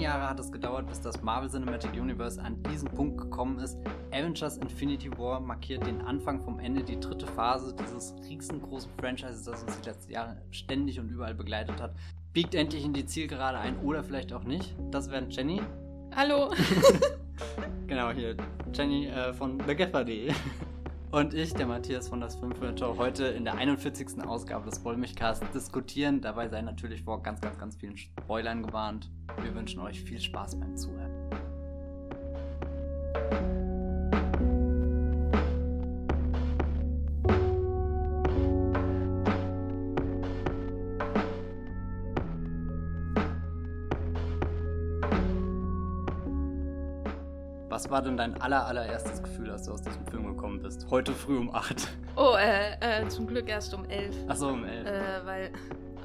Jahre hat es gedauert, bis das Marvel Cinematic Universe an diesen Punkt gekommen ist. Avengers Infinity War markiert den Anfang vom Ende, die dritte Phase dieses riesengroßen Franchises, das uns die letzten Jahre ständig und überall begleitet hat. Biegt endlich in die Zielgerade ein oder vielleicht auch nicht. Das wären Jenny. Hallo. genau, hier Jenny äh, von thegaffer.de. Und ich, der Matthias von das Filmfilter, heute in der 41. Ausgabe des Wollmilchcasts diskutieren. Dabei sei natürlich vor ganz, ganz, ganz vielen Spoilern gewarnt. Wir wünschen euch viel Spaß beim Zuhören. Was war denn dein aller, allererstes Gefühl, als du aus diesem Film gekommen bist? Heute früh um 8. Oh, äh, äh, zum Glück erst um 11. Achso, um 11. Äh, weil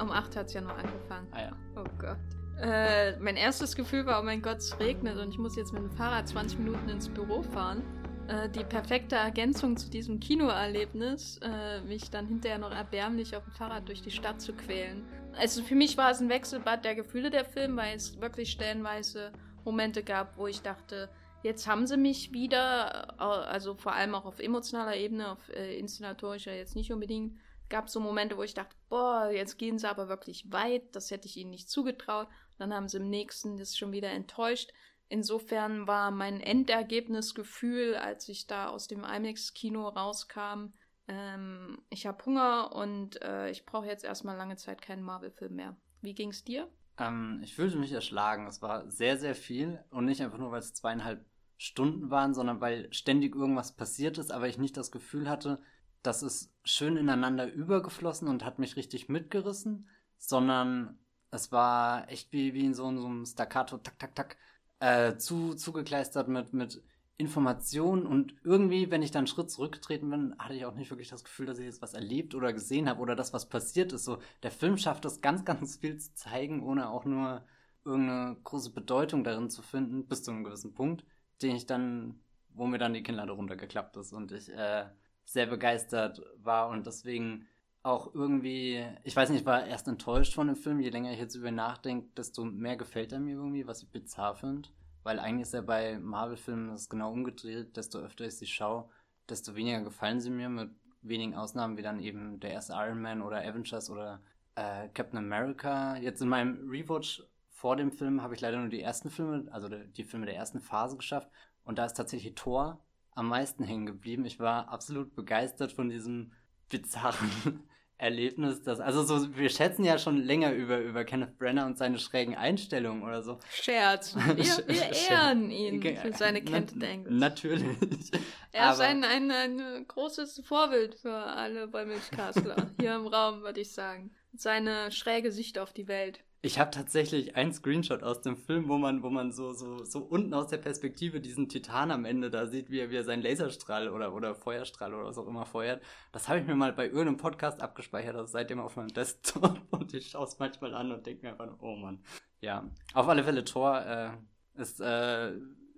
um 8 hat es ja noch angefangen. Ah ja. Oh Gott. Äh, mein erstes Gefühl war, oh mein Gott, es regnet und ich muss jetzt mit dem Fahrrad 20 Minuten ins Büro fahren. Äh, die perfekte Ergänzung zu diesem Kinoerlebnis, äh, mich dann hinterher noch erbärmlich auf dem Fahrrad durch die Stadt zu quälen. Also für mich war es ein Wechselbad der Gefühle der Film, weil es wirklich stellenweise Momente gab, wo ich dachte, Jetzt haben sie mich wieder, also vor allem auch auf emotionaler Ebene, auf äh, inszenatorischer jetzt nicht unbedingt, gab es so Momente, wo ich dachte, boah, jetzt gehen sie aber wirklich weit, das hätte ich ihnen nicht zugetraut. Dann haben sie im nächsten das schon wieder enttäuscht. Insofern war mein Endergebnisgefühl, als ich da aus dem IMAX-Kino rauskam, ähm, ich habe Hunger und äh, ich brauche jetzt erstmal lange Zeit keinen Marvel-Film mehr. Wie ging's dir? Ähm, ich fühlte mich erschlagen. Es war sehr, sehr viel und nicht einfach nur, weil es zweieinhalb Stunden waren, sondern weil ständig irgendwas passiert ist, aber ich nicht das Gefühl hatte, das ist schön ineinander übergeflossen und hat mich richtig mitgerissen, sondern es war echt wie, wie in so, so einem Staccato, tak, tak, tak, äh, zu, zugekleistert mit, mit Informationen und irgendwie, wenn ich dann einen Schritt zurückgetreten bin, hatte ich auch nicht wirklich das Gefühl, dass ich jetzt was erlebt oder gesehen habe oder das, was passiert ist. So, der Film schafft es ganz, ganz viel zu zeigen, ohne auch nur irgendeine große Bedeutung darin zu finden, bis zu einem gewissen Punkt den ich dann, wo mir dann die Kinnlade runtergeklappt ist und ich äh, sehr begeistert war und deswegen auch irgendwie, ich weiß nicht, ich war erst enttäuscht von dem Film. Je länger ich jetzt über ihn nachdenke, desto mehr gefällt er mir irgendwie, was ich bizarr finde. Weil eigentlich ist ja bei Marvel-Filmen das genau umgedreht. Desto öfter ich sie schaue, desto weniger gefallen sie mir, mit wenigen Ausnahmen wie dann eben der erste Iron Man oder Avengers oder äh, Captain America. Jetzt in meinem Rewatch vor dem Film habe ich leider nur die ersten Filme, also die Filme der ersten Phase geschafft. Und da ist tatsächlich Thor am meisten hängen geblieben. Ich war absolut begeistert von diesem bizarren Erlebnis. Dass, also so, wir schätzen ja schon länger über, über Kenneth Brenner und seine schrägen Einstellungen oder so. Scherz. Wir, wir ehren ihn für seine Kenneth Angles. Natürlich. Er ist ein, ein, ein großes Vorbild für alle Wollmilchkastler hier im Raum, würde ich sagen. Seine schräge Sicht auf die Welt. Ich habe tatsächlich einen Screenshot aus dem Film, wo man, wo man so, so, so unten aus der Perspektive diesen Titan am Ende da sieht, wie er, wie er seinen Laserstrahl oder, oder Feuerstrahl oder was auch immer feuert. Das habe ich mir mal bei irgendeinem Podcast abgespeichert, ist seitdem auf meinem Desktop und ich schaue es manchmal an und denke mir einfach, oh Mann. Ja, auf alle Fälle Thor äh, ist äh,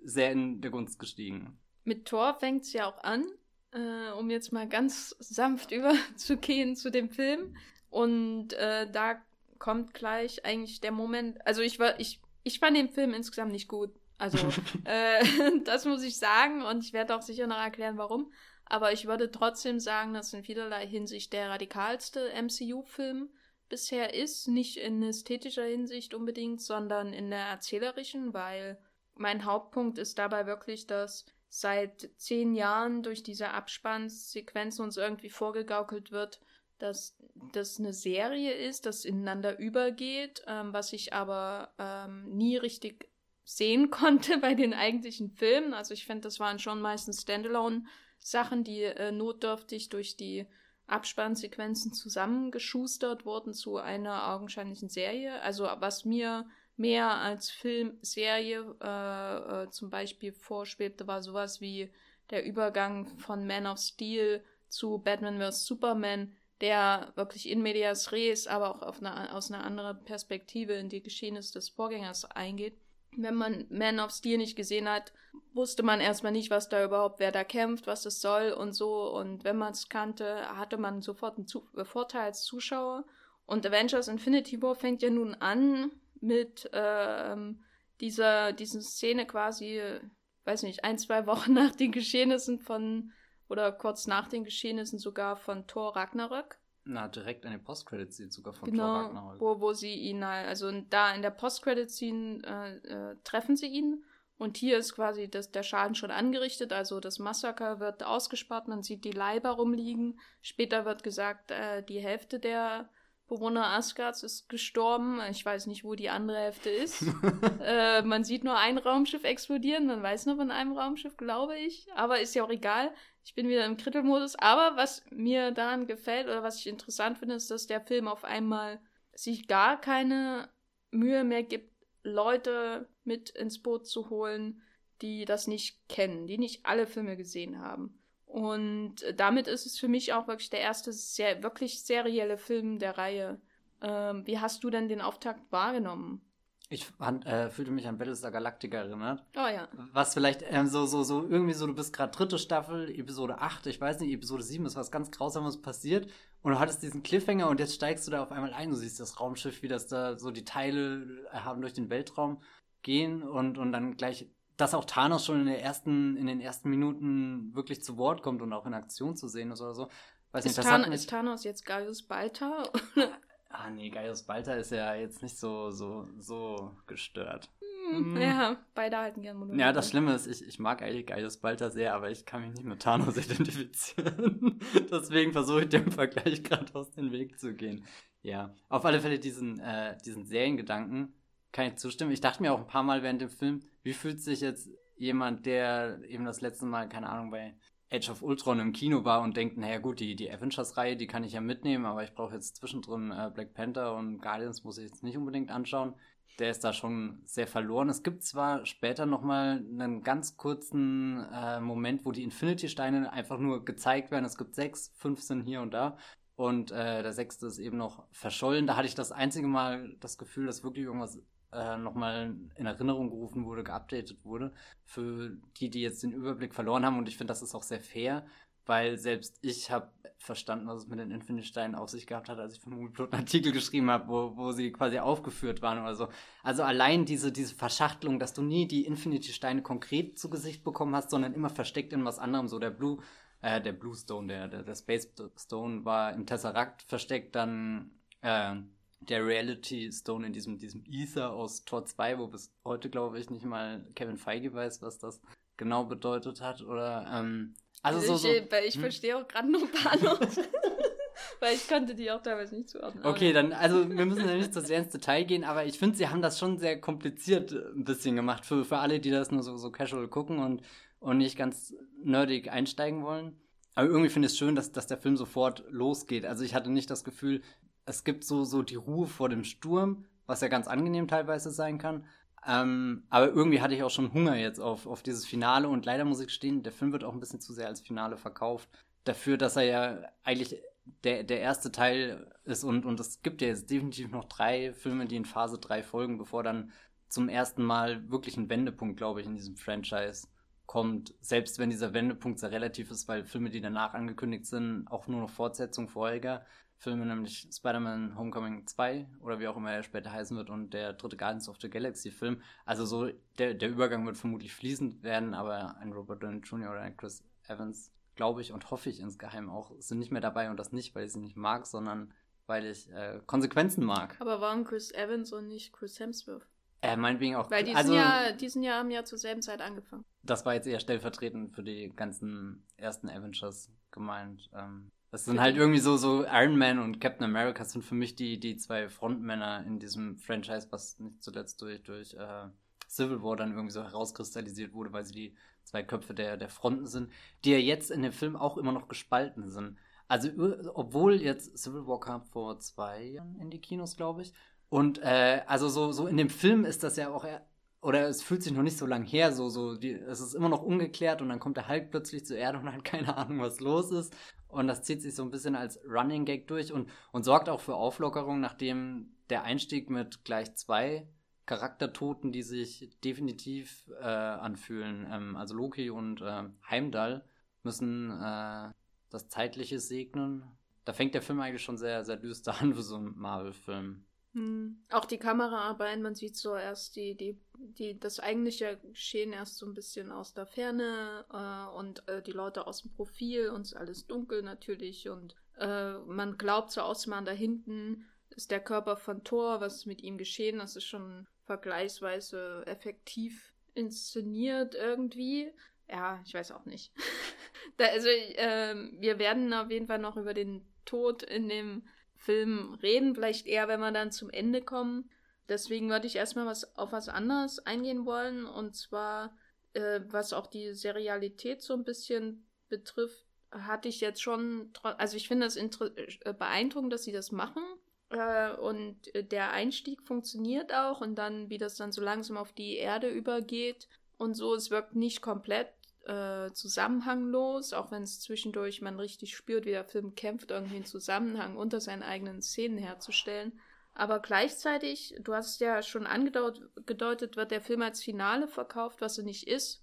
sehr in der Gunst gestiegen. Mit Thor fängt es ja auch an, äh, um jetzt mal ganz sanft überzugehen zu dem Film. Und äh, da kommt gleich eigentlich der Moment. Also ich war, ich, ich fand den Film insgesamt nicht gut. Also äh, das muss ich sagen und ich werde auch sicher noch erklären, warum. Aber ich würde trotzdem sagen, dass in vielerlei Hinsicht der radikalste MCU-Film bisher ist. Nicht in ästhetischer Hinsicht unbedingt, sondern in der erzählerischen, weil mein Hauptpunkt ist dabei wirklich, dass seit zehn Jahren durch diese Abspannssequenzen uns irgendwie vorgegaukelt wird, dass das eine Serie ist, das ineinander übergeht, ähm, was ich aber ähm, nie richtig sehen konnte bei den eigentlichen Filmen. Also ich finde, das waren schon meistens Standalone-Sachen, die äh, notdürftig durch die Abspannsequenzen zusammengeschustert wurden zu einer augenscheinlichen Serie. Also was mir mehr als Filmserie äh, äh, zum Beispiel vorschwebte, war sowas wie der Übergang von Man of Steel zu Batman vs. Superman, der wirklich in medias res, aber auch eine, aus einer anderen Perspektive in die Geschehnisse des Vorgängers eingeht. Wenn man Man of Steel nicht gesehen hat, wusste man erstmal nicht, was da überhaupt, wer da kämpft, was es soll und so. Und wenn man es kannte, hatte man sofort einen Zu äh, Vorteil als Zuschauer. Und Avengers Infinity War fängt ja nun an mit ähm, dieser, diese Szene quasi, weiß nicht, ein, zwei Wochen nach den Geschehnissen von, oder kurz nach den Geschehnissen sogar von Thor Ragnarök. Na, direkt an den Post-Credit-Scene sogar von genau, Thor Ragnarök. Wo, wo sie ihn, halt, also da in der Post-Credit-Scene äh, äh, treffen sie ihn und hier ist quasi das, der Schaden schon angerichtet, also das Massaker wird ausgespart, man sieht die Leiber rumliegen. Später wird gesagt, äh, die Hälfte der Bewohner Asgards ist gestorben. Ich weiß nicht, wo die andere Hälfte ist. äh, man sieht nur ein Raumschiff explodieren. Man weiß nur von einem Raumschiff, glaube ich. Aber ist ja auch egal. Ich bin wieder im Krittelmodus. Aber was mir daran gefällt oder was ich interessant finde, ist, dass der Film auf einmal sich gar keine Mühe mehr gibt, Leute mit ins Boot zu holen, die das nicht kennen, die nicht alle Filme gesehen haben. Und damit ist es für mich auch wirklich der erste sehr, wirklich serielle Film der Reihe. Ähm, wie hast du denn den Auftakt wahrgenommen? Ich fand, äh, fühlte mich an Battlestar Galactica erinnert. Oh ja. Was vielleicht ähm, so, so, so, irgendwie so, du bist gerade dritte Staffel, Episode 8, ich weiß nicht, Episode 7 ist was ganz Grausames passiert und du hattest diesen Cliffhanger und jetzt steigst du da auf einmal ein, du siehst das Raumschiff, wie das da so die Teile haben durch den Weltraum gehen und, und dann gleich, dass auch Thanos schon in, der ersten, in den ersten Minuten wirklich zu Wort kommt und auch in Aktion zu sehen ist oder so. Weiß ist, nicht, Than ist Thanos jetzt Gaius Balta? Ah nee, Gaius Balta ist ja jetzt nicht so, so, so gestört. Hm, ja, beide halten gerne Monologe. Ja, das Schlimme ist, ich, ich mag eigentlich Gaius Balta sehr, aber ich kann mich nicht mit Thanos identifizieren. Deswegen versuche ich dem Vergleich gerade aus dem Weg zu gehen. Ja, auf alle Fälle diesen, äh, diesen Seriengedanken kann ich zustimmen. Ich dachte mir auch ein paar Mal während dem Film, wie fühlt sich jetzt jemand, der eben das letzte Mal, keine Ahnung, bei Age of Ultron im Kino war und denkt, naja gut, die, die Avengers-Reihe, die kann ich ja mitnehmen, aber ich brauche jetzt zwischendrin äh, Black Panther und Guardians muss ich jetzt nicht unbedingt anschauen. Der ist da schon sehr verloren. Es gibt zwar später nochmal einen ganz kurzen äh, Moment, wo die Infinity-Steine einfach nur gezeigt werden. Es gibt sechs, fünf sind hier und da. Und äh, der sechste ist eben noch verschollen. Da hatte ich das einzige Mal das Gefühl, dass wirklich irgendwas äh, nochmal in Erinnerung gerufen wurde, geupdatet wurde. Für die, die jetzt den Überblick verloren haben. Und ich finde, das ist auch sehr fair, weil selbst ich habe verstanden, was es mit den Infinity-Steinen auf sich gehabt hat, als ich für Moonplot einen Artikel geschrieben habe, wo, wo sie quasi aufgeführt waren oder so. Also allein diese, diese Verschachtelung, dass du nie die Infinity-Steine konkret zu Gesicht bekommen hast, sondern immer versteckt in was anderem. So der Blue, äh, der Blue Stone, der, der, der Space Stone war im Tesseract versteckt, dann äh, der Reality Stone in diesem, diesem Ether aus Tor 2, wo bis heute, glaube ich, nicht mal Kevin Feige weiß, was das genau bedeutet hat. Oder ähm, also, also so, ich, so, ich hm? verstehe auch gerade nur Panos. Weil ich konnte die auch teilweise nicht zuordnen. Okay, dann, also wir müssen ja nicht so sehr ins Detail gehen, aber ich finde, sie haben das schon sehr kompliziert äh, ein bisschen gemacht für, für alle, die das nur so, so casual gucken und, und nicht ganz nerdig einsteigen wollen. Aber irgendwie finde ich es schön, dass, dass der Film sofort losgeht. Also ich hatte nicht das Gefühl, es gibt so, so die Ruhe vor dem Sturm, was ja ganz angenehm teilweise sein kann. Ähm, aber irgendwie hatte ich auch schon Hunger jetzt auf, auf dieses Finale und leider muss ich gestehen, der Film wird auch ein bisschen zu sehr als Finale verkauft. Dafür, dass er ja eigentlich der, der erste Teil ist und, und es gibt ja jetzt definitiv noch drei Filme, die in Phase 3 folgen, bevor dann zum ersten Mal wirklich ein Wendepunkt, glaube ich, in diesem Franchise kommt. Selbst wenn dieser Wendepunkt sehr relativ ist, weil Filme, die danach angekündigt sind, auch nur noch Fortsetzung vorheriger Filme, nämlich Spider-Man Homecoming 2 oder wie auch immer er später heißen wird und der dritte Guardians of the Galaxy Film. Also so, der, der Übergang wird vermutlich fließend werden, aber ein Robert Downey Jr. oder ein Chris Evans, glaube ich und hoffe ich insgeheim auch, sind nicht mehr dabei und das nicht, weil ich sie nicht mag, sondern weil ich äh, Konsequenzen mag. Aber warum Chris Evans und nicht Chris Hemsworth? Äh, meinetwegen auch. Weil die also, sind ja, die sind ja haben ja zur selben Zeit angefangen. Das war jetzt eher stellvertretend für die ganzen ersten Avengers gemeint. Ähm, das sind halt irgendwie so, so Iron Man und Captain America sind für mich die, die zwei Frontmänner in diesem Franchise, was nicht zuletzt durch, durch äh, Civil War dann irgendwie so herauskristallisiert wurde, weil sie die zwei Köpfe der, der Fronten sind, die ja jetzt in dem Film auch immer noch gespalten sind. Also, obwohl jetzt Civil War kam vor zwei Jahren in die Kinos, glaube ich. Und äh, also so, so in dem Film ist das ja auch oder es fühlt sich noch nicht so lang her, so, so, die, es ist immer noch ungeklärt und dann kommt der Hulk plötzlich zur Erde und hat keine Ahnung, was los ist. Und das zieht sich so ein bisschen als Running Gag durch und, und sorgt auch für Auflockerung, nachdem der Einstieg mit gleich zwei Charaktertoten, die sich definitiv äh, anfühlen, ähm, also Loki und äh, Heimdall, müssen äh, das Zeitliche segnen. Da fängt der Film eigentlich schon sehr, sehr düster an für so einen Marvel-Film. Hm. Auch die Kameraarbeit, man sieht so erst die, die, die, das eigentliche Geschehen erst so ein bisschen aus der Ferne äh, und äh, die Leute aus dem Profil und alles dunkel natürlich und äh, man glaubt so ausmachen, da hinten ist der Körper von Thor, was mit ihm geschehen, das ist schon vergleichsweise effektiv inszeniert irgendwie. Ja, ich weiß auch nicht. da, also, ähm, wir werden auf jeden Fall noch über den Tod in dem Film reden, vielleicht eher, wenn wir dann zum Ende kommen. Deswegen würde ich erstmal was auf was anderes eingehen wollen, und zwar, äh, was auch die Serialität so ein bisschen betrifft, hatte ich jetzt schon, also ich finde es äh, beeindruckend, dass sie das machen. Äh, und der Einstieg funktioniert auch und dann, wie das dann so langsam auf die Erde übergeht und so, es wirkt nicht komplett äh, zusammenhanglos, auch wenn es zwischendurch man richtig spürt, wie der Film kämpft, irgendwie einen Zusammenhang unter seinen eigenen Szenen herzustellen. Aber gleichzeitig, du hast ja schon angedeutet, wird der Film als Finale verkauft, was er nicht ist.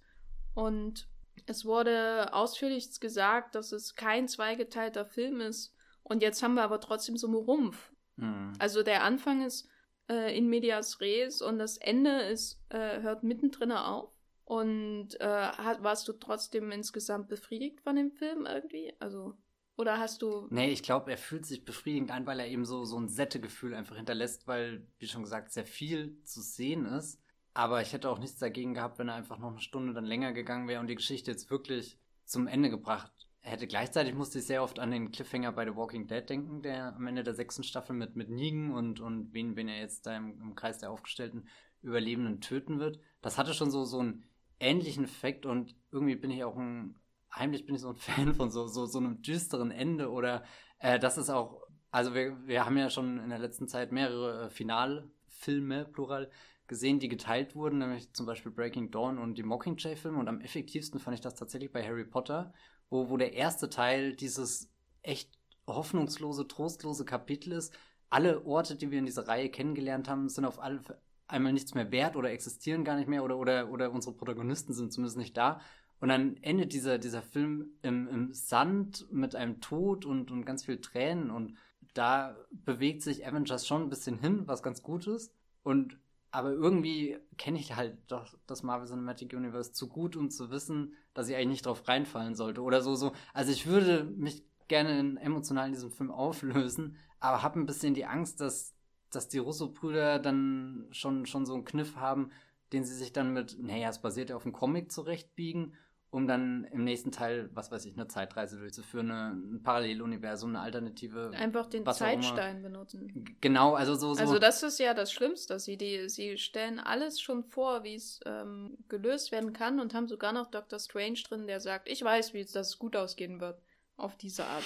Und es wurde ausführlich gesagt, dass es kein zweigeteilter Film ist. Und jetzt haben wir aber trotzdem so einen Rumpf. Mhm. Also der Anfang ist äh, in medias res und das Ende ist, äh, hört mittendrin auf. Und äh, hat, warst du trotzdem insgesamt befriedigt von dem Film irgendwie? Also, oder hast du. Nee, ich glaube, er fühlt sich befriedigend an, weil er eben so, so ein Sättegefühl einfach hinterlässt, weil, wie schon gesagt, sehr viel zu sehen ist. Aber ich hätte auch nichts dagegen gehabt, wenn er einfach noch eine Stunde dann länger gegangen wäre und die Geschichte jetzt wirklich zum Ende gebracht hätte. Gleichzeitig musste ich sehr oft an den Cliffhanger bei The Walking Dead denken, der am Ende der sechsten Staffel mit, mit Negan und, und wen, wen er jetzt da im, im Kreis der aufgestellten Überlebenden töten wird. Das hatte schon so, so einen ähnlichen Effekt und irgendwie bin ich auch ein, heimlich bin ich so ein Fan von so, so, so einem düsteren Ende oder äh, das ist auch, also wir, wir haben ja schon in der letzten Zeit mehrere äh, Finalfilme, plural, gesehen, die geteilt wurden, nämlich zum Beispiel Breaking Dawn und die Mockingjay-Filme und am effektivsten fand ich das tatsächlich bei Harry Potter, wo, wo der erste Teil dieses echt hoffnungslose, trostlose Kapitel ist. Alle Orte, die wir in dieser Reihe kennengelernt haben, sind auf alle, einmal nichts mehr wert oder existieren gar nicht mehr oder, oder, oder unsere Protagonisten sind zumindest nicht da. Und dann endet dieser, dieser Film im, im Sand mit einem Tod und, und ganz viel Tränen und da bewegt sich Avengers schon ein bisschen hin, was ganz gut ist. Und aber irgendwie kenne ich halt doch das Marvel Cinematic Universe zu gut, um zu wissen, dass ich eigentlich nicht drauf reinfallen sollte oder so so. Also ich würde mich gerne emotional in diesem Film auflösen, aber habe ein bisschen die Angst, dass dass die Russo-Brüder dann schon, schon so einen Kniff haben, den sie sich dann mit, naja, es basiert ja auf einem Comic zurechtbiegen, um dann im nächsten Teil, was weiß ich, eine Zeitreise durchzuführen, eine, ein Paralleluniversum, eine alternative. Einfach den Zeitstein benutzen. Genau, also so, so. Also das ist ja das Schlimmste. Sie, die, sie stellen alles schon vor, wie es ähm, gelöst werden kann und haben sogar noch Dr. Strange drin, der sagt, ich weiß, wie es das gut ausgehen wird. Auf diese Art.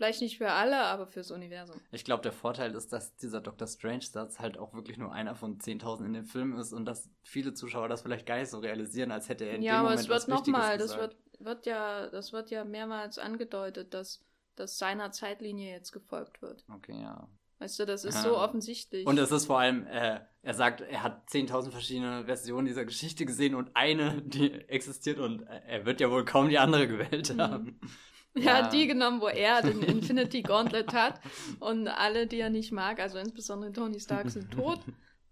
Vielleicht nicht für alle, aber fürs Universum. Ich glaube, der Vorteil ist, dass dieser Doctor Strange-Satz halt auch wirklich nur einer von 10.000 in dem Film ist und dass viele Zuschauer das vielleicht gar nicht so realisieren, als hätte er in ja, dem Moment Ja, aber es wird nochmal, das wird, wird ja, das wird ja mehrmals angedeutet, dass, dass seiner Zeitlinie jetzt gefolgt wird. Okay, ja. Weißt du, das ist ja. so offensichtlich. Und es ist vor allem, äh, er sagt, er hat 10.000 verschiedene Versionen dieser Geschichte gesehen und eine, die existiert und er wird ja wohl kaum die andere gewählt mhm. Haben. Er hat die genommen, wo er den Infinity Gauntlet hat. Und alle, die er nicht mag, also insbesondere Tony Stark, sind tot.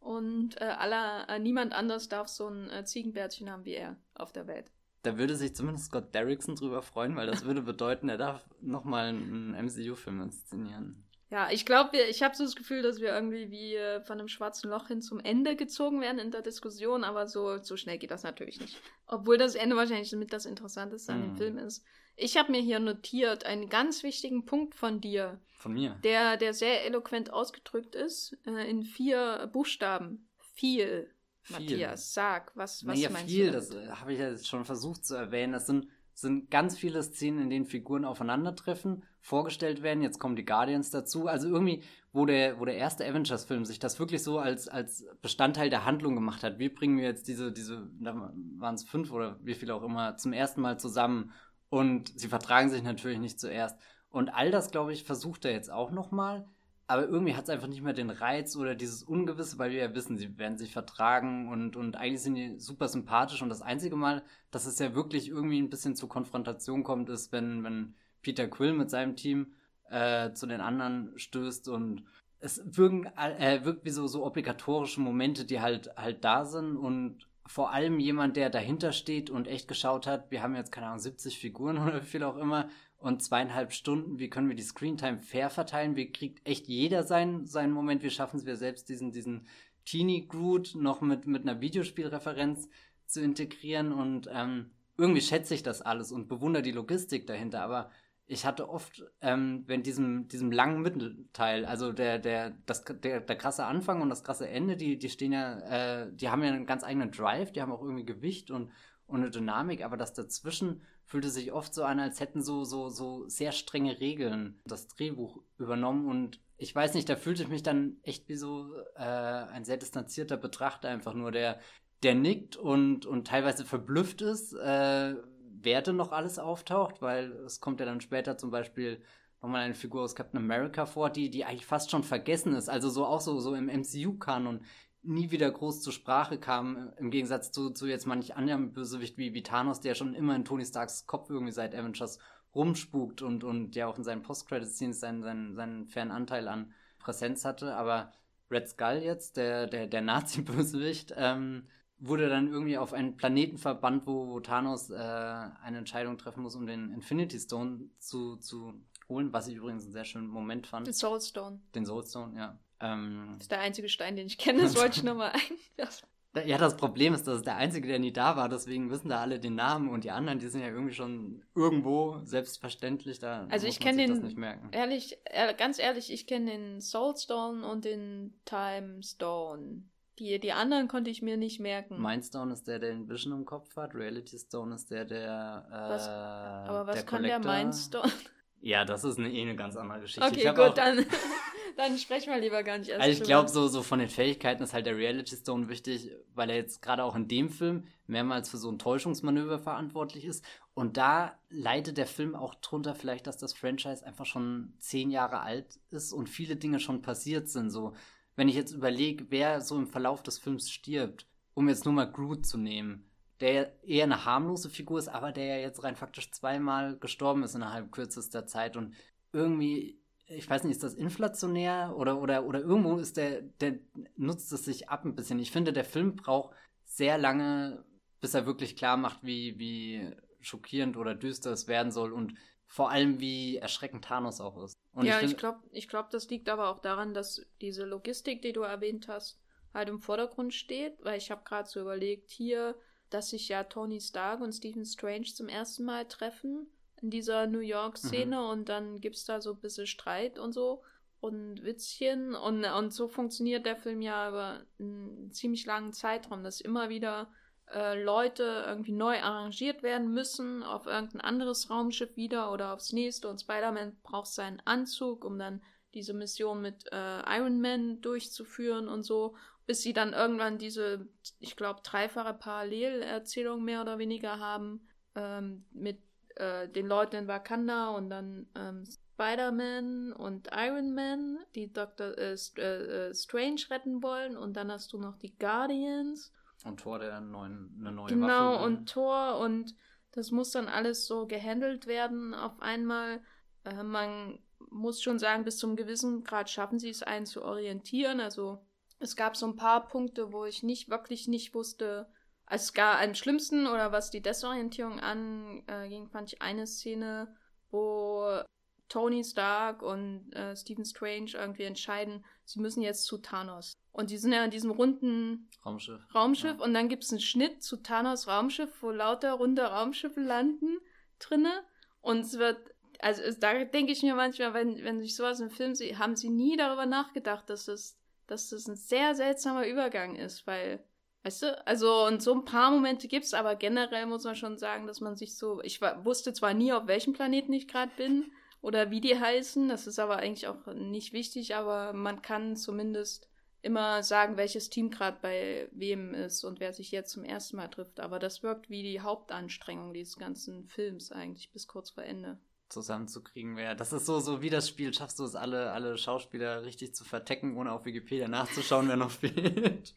Und äh, aller, äh, niemand anders darf so ein äh, Ziegenbärtchen haben wie er auf der Welt. Da würde sich zumindest Scott Derrickson drüber freuen, weil das würde bedeuten, er darf nochmal einen MCU-Film inszenieren. Ja, ich glaube, ich habe so das Gefühl, dass wir irgendwie wie äh, von einem schwarzen Loch hin zum Ende gezogen werden in der Diskussion, aber so, so schnell geht das natürlich nicht. Obwohl das Ende wahrscheinlich mit das Interessanteste an mm. dem Film ist. Ich habe mir hier notiert einen ganz wichtigen Punkt von dir. Von mir. Der, der sehr eloquent ausgedrückt ist, äh, in vier Buchstaben. Viel. viel. Matthias, sag, was, was naja, meinst viel, du? Damit? Das äh, habe ich ja schon versucht zu erwähnen. Das sind, sind ganz viele Szenen, in denen Figuren aufeinandertreffen, vorgestellt werden. Jetzt kommen die Guardians dazu. Also irgendwie, wo der, wo der erste Avengers-Film sich das wirklich so als, als Bestandteil der Handlung gemacht hat. Wie bringen wir jetzt diese, diese, da waren es fünf oder wie viele auch immer, zum ersten Mal zusammen und sie vertragen sich natürlich nicht zuerst. Und all das, glaube ich, versucht er jetzt auch nochmal. Aber irgendwie hat es einfach nicht mehr den Reiz oder dieses Ungewisse, weil wir ja wissen, sie werden sich vertragen und, und eigentlich sind die super sympathisch. Und das einzige Mal, dass es ja wirklich irgendwie ein bisschen zur Konfrontation kommt, ist, wenn, wenn Peter Quill mit seinem Team äh, zu den anderen stößt und es wirken, äh, wirkt wie so, so obligatorische Momente, die halt, halt da sind und vor allem jemand, der dahinter steht und echt geschaut hat, wir haben jetzt, keine Ahnung, 70 Figuren oder wie viel auch immer und zweieinhalb Stunden, wie können wir die Screentime fair verteilen? Wie kriegt echt jeder seinen, seinen Moment? Wie schaffen es wir selbst, diesen, diesen Teeny Groot noch mit, mit einer Videospielreferenz zu integrieren und ähm, irgendwie schätze ich das alles und bewundere die Logistik dahinter, aber ich hatte oft, ähm, wenn diesem, diesem langen Mittelteil, also der, der, das, der, der krasse Anfang und das krasse Ende, die, die stehen ja, äh, die haben ja einen ganz eigenen Drive, die haben auch irgendwie Gewicht und, und eine Dynamik, aber das dazwischen fühlte sich oft so an, als hätten so, so, so sehr strenge Regeln das Drehbuch übernommen und ich weiß nicht, da fühlte ich mich dann echt wie so äh, ein sehr distanzierter Betrachter einfach nur, der, der nickt und, und teilweise verblüfft ist, äh, Werte noch alles auftaucht, weil es kommt ja dann später zum Beispiel nochmal eine Figur aus Captain America vor, die, die eigentlich fast schon vergessen ist. Also so auch so, so im MCU-Kanon nie wieder groß zur Sprache kam, im Gegensatz zu, zu jetzt manch anderem Bösewicht wie, wie Thanos, der schon immer in Tony Starks Kopf irgendwie seit Avengers rumspukt und, und ja auch in seinen Post-Credit-Scenes seinen, seinen, seinen fairen Anteil an Präsenz hatte. Aber Red Skull jetzt, der, der, der Nazi-Bösewicht, ähm, wurde dann irgendwie auf einen Planeten verbannt, wo, wo Thanos äh, eine Entscheidung treffen muss, um den Infinity Stone zu, zu holen, was ich übrigens einen sehr schönen Moment fand. Den Soul Stone. Den Soul Stone, ja. Ähm, das ist der einzige Stein, den ich kenne, das wollte ich nochmal einwerfen. Ja, das Problem ist, dass es der Einzige, der nie da war, deswegen wissen da alle den Namen und die anderen, die sind ja irgendwie schon irgendwo selbstverständlich da. Also ich kenne den, ehrlich, ganz ehrlich, ich kenne den Soul Stone und den Time Stone. Die, die anderen konnte ich mir nicht merken. Mindstone ist der, der den Vision im Kopf hat. Reality Stone ist der, der. Äh, was, aber was der kann Collector. der Mindstone? Ja, das ist eine, eh eine ganz andere Geschichte. Okay, gut, auch, dann, dann sprechen wir lieber gar nicht erst. Also ich glaube, so, so von den Fähigkeiten ist halt der Reality Stone wichtig, weil er jetzt gerade auch in dem Film mehrmals für so ein Täuschungsmanöver verantwortlich ist. Und da leidet der Film auch drunter vielleicht, dass das Franchise einfach schon zehn Jahre alt ist und viele Dinge schon passiert sind. So, wenn ich jetzt überlege, wer so im Verlauf des Films stirbt, um jetzt nur mal Groot zu nehmen, der eher eine harmlose Figur ist, aber der ja jetzt rein faktisch zweimal gestorben ist innerhalb kürzester Zeit und irgendwie, ich weiß nicht, ist das inflationär oder, oder, oder irgendwo ist der, der nutzt es sich ab ein bisschen. Ich finde, der Film braucht sehr lange, bis er wirklich klar macht, wie, wie schockierend oder düster es werden soll und vor allem, wie erschreckend Thanos auch ist. Und ja, ich, ich glaube, ich glaub, das liegt aber auch daran, dass diese Logistik, die du erwähnt hast, halt im Vordergrund steht, weil ich habe gerade so überlegt, hier, dass sich ja Tony Stark und Stephen Strange zum ersten Mal treffen in dieser New York-Szene mhm. und dann gibt es da so ein bisschen Streit und so und Witzchen und, und so funktioniert der Film ja über einen ziemlich langen Zeitraum, dass immer wieder äh, Leute irgendwie neu arrangiert werden müssen auf irgendein anderes Raumschiff wieder oder aufs nächste und Spider-Man braucht seinen Anzug, um dann diese Mission mit äh, Iron Man durchzuführen und so, bis sie dann irgendwann diese, ich glaube, dreifache Parallelerzählung mehr oder weniger haben ähm, mit äh, den Leuten in Wakanda und dann ähm, Spider-Man und Iron Man, die Dr. Äh, äh, Strange retten wollen und dann hast du noch die Guardians und Thor, der neuen, eine neue genau, Waffe Genau, und Thor und das muss dann alles so gehandelt werden auf einmal. Äh, man muss schon sagen, bis zum gewissen Grad schaffen sie es, einen zu orientieren. Also es gab so ein paar Punkte, wo ich nicht wirklich nicht wusste, also gab am schlimmsten oder was die Desorientierung anging, fand ich eine Szene, wo Tony Stark und äh, Stephen Strange irgendwie entscheiden, sie müssen jetzt zu Thanos. Und die sind ja in diesem runden Raumschiff. Raumschiff ja. und dann gibt es einen Schnitt zu Thanos Raumschiff, wo lauter runde Raumschiffe landen drinne. Und es wird, also es, da denke ich mir manchmal, wenn, wenn ich sowas im Film sehe, haben sie nie darüber nachgedacht, dass das, dass das ein sehr seltsamer Übergang ist, weil Weißt du? Also, und so ein paar Momente gibt es, aber generell muss man schon sagen, dass man sich so. Ich wusste zwar nie, auf welchem Planeten ich gerade bin, oder wie die heißen. Das ist aber eigentlich auch nicht wichtig, aber man kann zumindest immer sagen, welches Team gerade bei wem ist und wer sich jetzt zum ersten Mal trifft. Aber das wirkt wie die Hauptanstrengung dieses ganzen Films eigentlich bis kurz vor Ende zusammenzukriegen wäre. Das ist so, so wie das Spiel. Schaffst du es, alle, alle Schauspieler richtig zu vertecken, ohne auf Wikipedia nachzuschauen, wer noch fehlt?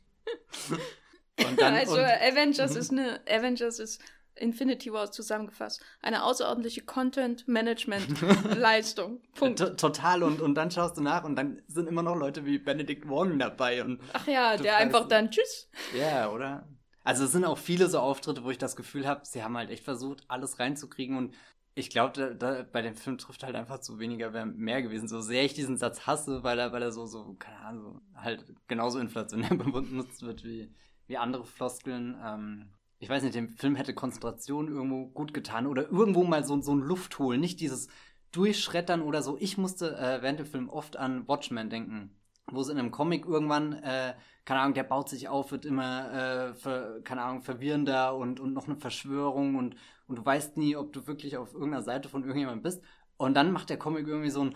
Dann, also Avengers mhm. ist eine Avengers ist Infinity War zusammengefasst. Eine außerordentliche Content-Management-Leistung. Punkt. Total. Und, und dann schaust du nach und dann sind immer noch Leute wie Benedict Wong dabei. Und Ach ja, der einfach dann Tschüss. Ja, oder? Also es sind auch viele so Auftritte, wo ich das Gefühl habe, sie haben halt echt versucht, alles reinzukriegen und ich glaube, da, da, bei dem Film trifft halt einfach zu weniger wäre mehr gewesen. So sehr ich diesen Satz hasse, weil er, weil er so, so, keine Ahnung, halt genauso inflationär benutzt wird wie, wie andere Floskeln. Ähm, ich weiß nicht, dem Film hätte Konzentration irgendwo gut getan oder irgendwo mal so, so ein Luft holen, nicht dieses Durchschreddern oder so. Ich musste äh, während dem Film oft an Watchmen denken, wo es in einem Comic irgendwann, äh, keine Ahnung, der baut sich auf, wird immer, äh, ver, keine Ahnung, verwirrender und, und noch eine Verschwörung und, und du weißt nie, ob du wirklich auf irgendeiner Seite von irgendjemandem bist. Und dann macht der Comic irgendwie so einen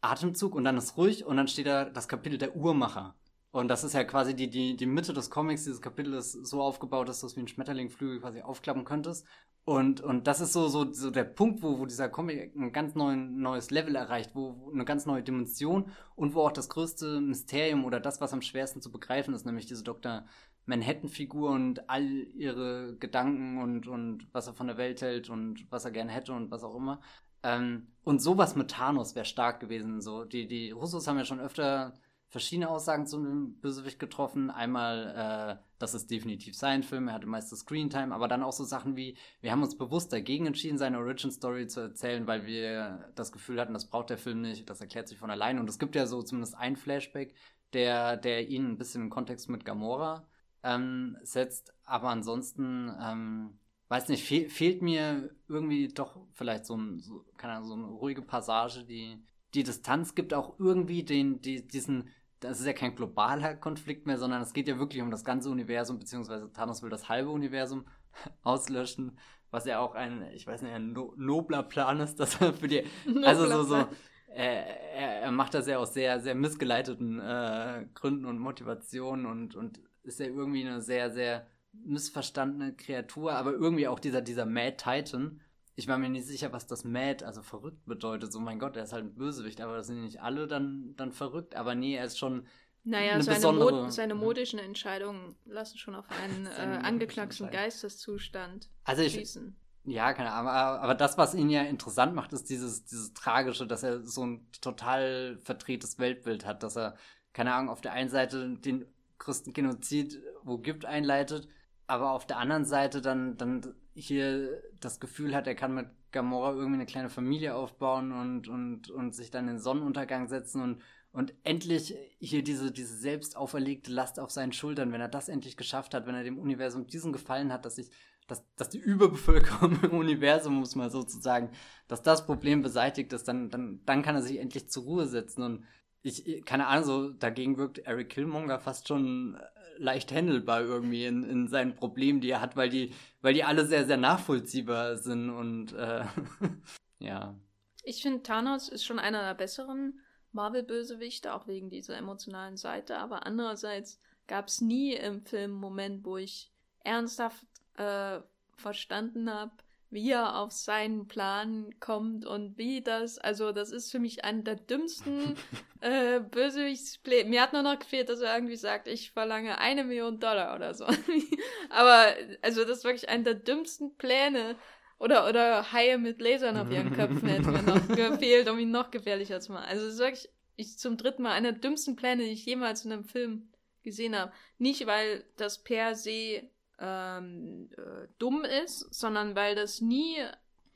Atemzug und dann ist ruhig und dann steht da das Kapitel der Uhrmacher. Und das ist ja quasi die, die, die Mitte des Comics, dieses Kapitel ist so aufgebaut, dass du es wie ein Schmetterlingflügel quasi aufklappen könntest. Und, und das ist so, so, so der Punkt, wo, wo dieser Comic ein ganz neuen, neues Level erreicht, wo, wo eine ganz neue Dimension und wo auch das größte Mysterium oder das, was am schwersten zu begreifen ist, nämlich diese Dr. Manhattan-Figur und all ihre Gedanken und, und was er von der Welt hält und was er gerne hätte und was auch immer. Ähm, und sowas mit Thanos wäre stark gewesen. So, die, die Russos haben ja schon öfter verschiedene Aussagen zu dem Bösewicht getroffen. Einmal, äh, das ist definitiv sein Film, er hatte meiste Screentime, aber dann auch so Sachen wie, wir haben uns bewusst dagegen entschieden, seine Origin Story zu erzählen, weil wir das Gefühl hatten, das braucht der Film nicht, das erklärt sich von alleine. Und es gibt ja so zumindest ein Flashback, der, der ihn ein bisschen im Kontext mit Gamora ähm, setzt, aber ansonsten, ähm, weiß nicht, fehl, fehlt mir irgendwie doch vielleicht so, ein, so, keine Ahnung, so eine ruhige Passage, die die Distanz gibt auch irgendwie den, die, diesen das ist ja kein globaler Konflikt mehr, sondern es geht ja wirklich um das ganze Universum, beziehungsweise Thanos will das halbe Universum auslöschen, was ja auch ein, ich weiß nicht, ein no nobler Plan ist, dass er für die, also so, so, er, er, macht das ja aus sehr, sehr missgeleiteten äh, Gründen und Motivationen und, und ist ja irgendwie eine sehr, sehr missverstandene Kreatur, aber irgendwie auch dieser, dieser Mad Titan, ich war mir nicht sicher, was das Mad, also verrückt bedeutet. So, mein Gott, er ist halt ein Bösewicht, aber das sind nicht alle dann, dann verrückt. Aber nee, er ist schon. Naja, eine seine, besondere, Mod seine modischen Entscheidungen lassen schon auf einen äh, angeknacksten Geisteszustand also ich, schließen. Ja, keine Ahnung. Aber, aber das, was ihn ja interessant macht, ist dieses, dieses Tragische, dass er so ein total verdrehtes Weltbild hat, dass er, keine Ahnung, auf der einen Seite den größten Genozid wo gibt einleitet, aber auf der anderen Seite dann, dann hier das Gefühl hat, er kann mit Gamora irgendwie eine kleine Familie aufbauen und, und, und sich dann in den Sonnenuntergang setzen und, und endlich hier diese, diese selbst auferlegte Last auf seinen Schultern, wenn er das endlich geschafft hat, wenn er dem Universum diesen Gefallen hat, dass sich, dass, dass die Überbevölkerung im Universum, muss man sozusagen, dass das Problem beseitigt ist, dann, dann, dann kann er sich endlich zur Ruhe setzen und ich, keine Ahnung, so dagegen wirkt Eric Killmonger fast schon leicht handelbar irgendwie in, in seinen Problemen, die er hat, weil die, weil die alle sehr, sehr nachvollziehbar sind und äh, ja. Ich finde, Thanos ist schon einer der besseren Marvel-Bösewichte, auch wegen dieser emotionalen Seite, aber andererseits gab es nie im Film einen Moment, wo ich ernsthaft äh, verstanden habe, wie er auf seinen Plan kommt und wie das, also das ist für mich einer der dümmsten äh, Bösewichtspläne. Mir hat nur noch gefehlt, dass er irgendwie sagt, ich verlange eine Million Dollar oder so. Aber, also das ist wirklich einer der dümmsten Pläne. Oder, oder Haie mit Lasern auf ihren Köpfen hätte mir noch gefehlt, um ihn noch gefährlicher zu machen. Also das ist wirklich ich, zum dritten Mal einer der dümmsten Pläne, die ich jemals in einem Film gesehen habe. Nicht, weil das per se ähm, äh, dumm ist, sondern weil das nie,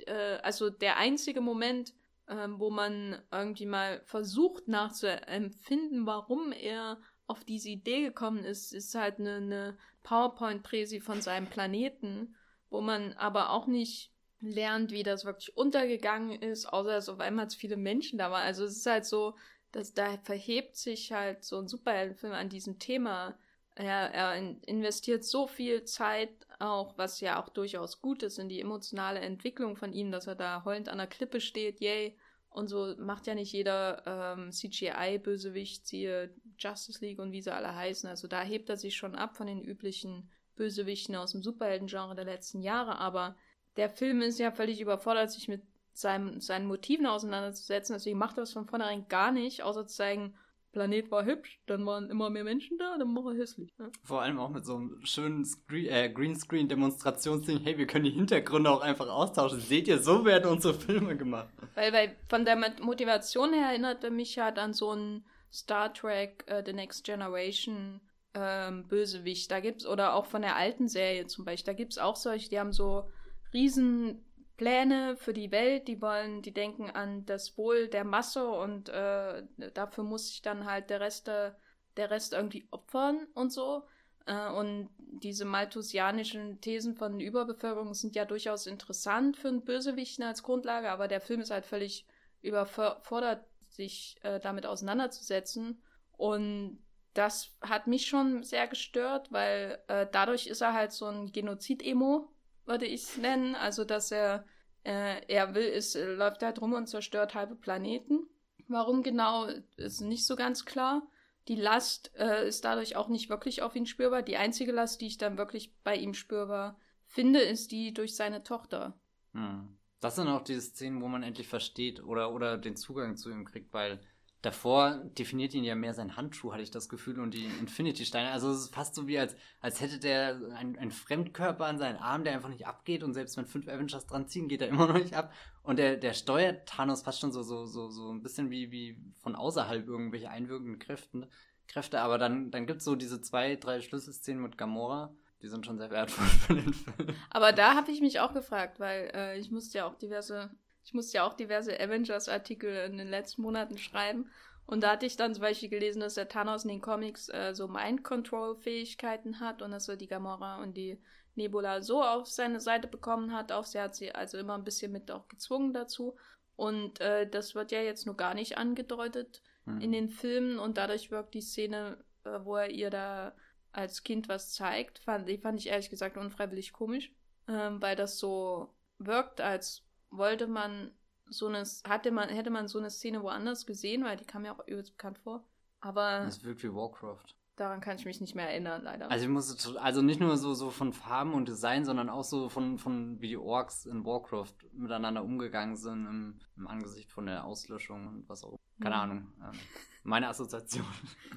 äh, also der einzige Moment, äh, wo man irgendwie mal versucht nachzuempfinden, warum er auf diese Idee gekommen ist, ist halt eine, eine PowerPoint-Präsi von seinem Planeten, wo man aber auch nicht lernt, wie das wirklich untergegangen ist, außer dass auf einmal zu viele Menschen da waren. Also es ist halt so, dass da verhebt sich halt so ein Superheldenfilm an diesem Thema er, er investiert so viel Zeit auch, was ja auch durchaus gut ist, in die emotionale Entwicklung von ihm, dass er da heulend an der Klippe steht, yay. Und so macht ja nicht jeder ähm, CGI-Bösewicht, siehe Justice League und wie sie alle heißen. Also da hebt er sich schon ab von den üblichen Bösewichten aus dem Superhelden-Genre der letzten Jahre. Aber der Film ist ja völlig überfordert, sich mit seinem, seinen Motiven auseinanderzusetzen. Deswegen macht er das von vornherein gar nicht, außer zu zeigen, Planet war hübsch, dann waren immer mehr Menschen da, dann war er hässlich. Ja. Vor allem auch mit so einem schönen Screen, äh, Greenscreen-Demonstrationsding. Hey, wir können die Hintergründe auch einfach austauschen. Seht ihr, so werden unsere Filme gemacht. Weil, weil von der Motivation her erinnerte mich halt an so ein Star Trek uh, The Next Generation ähm, Bösewicht. Da gibt's, oder auch von der alten Serie zum Beispiel, da gibt es auch solche, die haben so riesen Pläne für die Welt, die wollen, die denken an das Wohl der Masse und äh, dafür muss sich dann halt der Rest, der, Rest irgendwie opfern und so. Äh, und diese malthusianischen Thesen von Überbevölkerung sind ja durchaus interessant für einen Bösewichten als Grundlage, aber der Film ist halt völlig überfordert, sich äh, damit auseinanderzusetzen. Und das hat mich schon sehr gestört, weil äh, dadurch ist er halt so ein Genozid-Emo, würde ich nennen. Also, dass er, äh, er will, ist, läuft halt rum und zerstört halbe Planeten. Warum genau, ist nicht so ganz klar. Die Last äh, ist dadurch auch nicht wirklich auf ihn spürbar. Die einzige Last, die ich dann wirklich bei ihm spürbar finde, ist die durch seine Tochter. Hm. Das sind auch diese Szenen, wo man endlich versteht oder, oder den Zugang zu ihm kriegt, weil davor definiert ihn ja mehr sein Handschuh, hatte ich das Gefühl, und die Infinity-Steine. Also es ist fast so wie, als, als hätte der einen Fremdkörper an seinen Arm, der einfach nicht abgeht und selbst wenn fünf Avengers dran ziehen, geht er immer noch nicht ab. Und der, der steuert Thanos fast schon so, so, so, so ein bisschen wie, wie von außerhalb irgendwelche einwirkenden Kräfte. Kräfte. Aber dann, dann gibt es so diese zwei, drei Schlüsselszenen mit Gamora. Die sind schon sehr wertvoll für den Film. Aber da habe ich mich auch gefragt, weil äh, ich musste ja auch diverse ich musste ja auch diverse Avengers-Artikel in den letzten Monaten schreiben. Und da hatte ich dann zum Beispiel gelesen, dass der Thanos in den Comics äh, so Mind-Control-Fähigkeiten hat und dass er die Gamora und die Nebula so auf seine Seite bekommen hat. Auch sie hat sie also immer ein bisschen mit auch gezwungen dazu. Und äh, das wird ja jetzt nur gar nicht angedeutet mhm. in den Filmen und dadurch wirkt die Szene, äh, wo er ihr da als Kind was zeigt, fand, die fand ich ehrlich gesagt unfreiwillig komisch, ähm, weil das so wirkt, als wollte man so eine, hatte man, hätte man so eine Szene woanders gesehen, weil die kam ja auch übelst bekannt vor. Aber. Das wirkt wie Warcraft. Daran kann ich mich nicht mehr erinnern, leider. Also ich musste, also nicht nur so, so von Farben und Design, sondern auch so von, von wie die Orks in Warcraft miteinander umgegangen sind im, im Angesicht von der Auslöschung und was auch. Keine mhm. Ahnung. Ähm, meine Assoziation.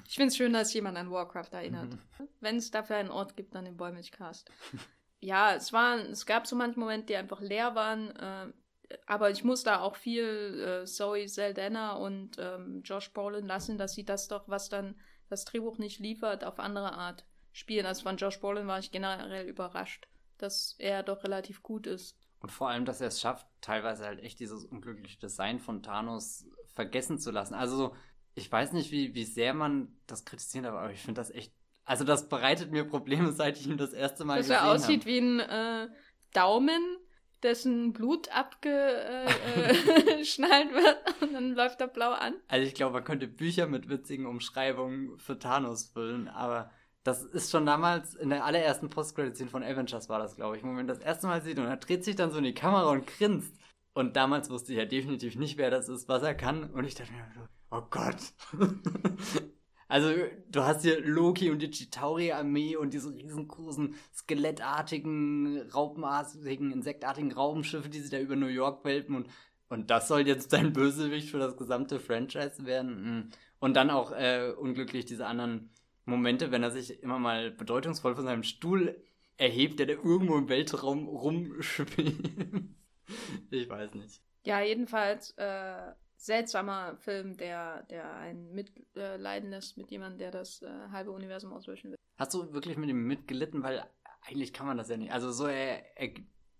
Ich finde es schön, dass jemand an Warcraft erinnert. Mhm. Wenn es dafür einen Ort gibt, dann den Bäumilchcast. ja, es waren, es gab so manche Momente, die einfach leer waren. Äh, aber ich muss da auch viel äh, Zoe Saldana und ähm, Josh Brolin lassen, dass sie das doch, was dann das Drehbuch nicht liefert, auf andere Art spielen. Also von Josh Brolin war ich generell überrascht, dass er doch relativ gut ist. Und vor allem, dass er es schafft, teilweise halt echt dieses unglückliche Design von Thanos vergessen zu lassen. Also, ich weiß nicht, wie, wie sehr man das kritisiert, aber ich finde das echt. Also, das bereitet mir Probleme, seit ich ihn das erste Mal dass gesehen habe. Dass er aussieht hab. wie ein äh, Daumen dessen Blut abgeschnallt äh, wird und dann läuft er blau an. Also ich glaube, man könnte Bücher mit witzigen Umschreibungen für Thanos füllen, aber das ist schon damals in der allerersten Post-Credit-Scene von Avengers war das, glaube ich, wo man das erste Mal sieht und er dreht sich dann so in die Kamera und grinst. Und damals wusste ich ja definitiv nicht, wer das ist, was er kann. Und ich dachte mir oh Gott. Also, du hast hier Loki und die Chitauri-Armee und diese riesengroßen, skelettartigen, raupenartigen, insektartigen Raumschiffe, die sich da über New York welpen und, und das soll jetzt dein Bösewicht für das gesamte Franchise werden. Hm. Und dann auch äh, unglücklich diese anderen Momente, wenn er sich immer mal bedeutungsvoll von seinem Stuhl erhebt, der da irgendwo im Weltraum rumschwebt. ich weiß nicht. Ja, jedenfalls äh, seltsamer Film, der, der einen mitleiden äh, lässt mit jemandem, der das äh, halbe Universum auslöschen will. Hast du wirklich mit ihm mitgelitten? Weil eigentlich kann man das ja nicht. Also so, er, er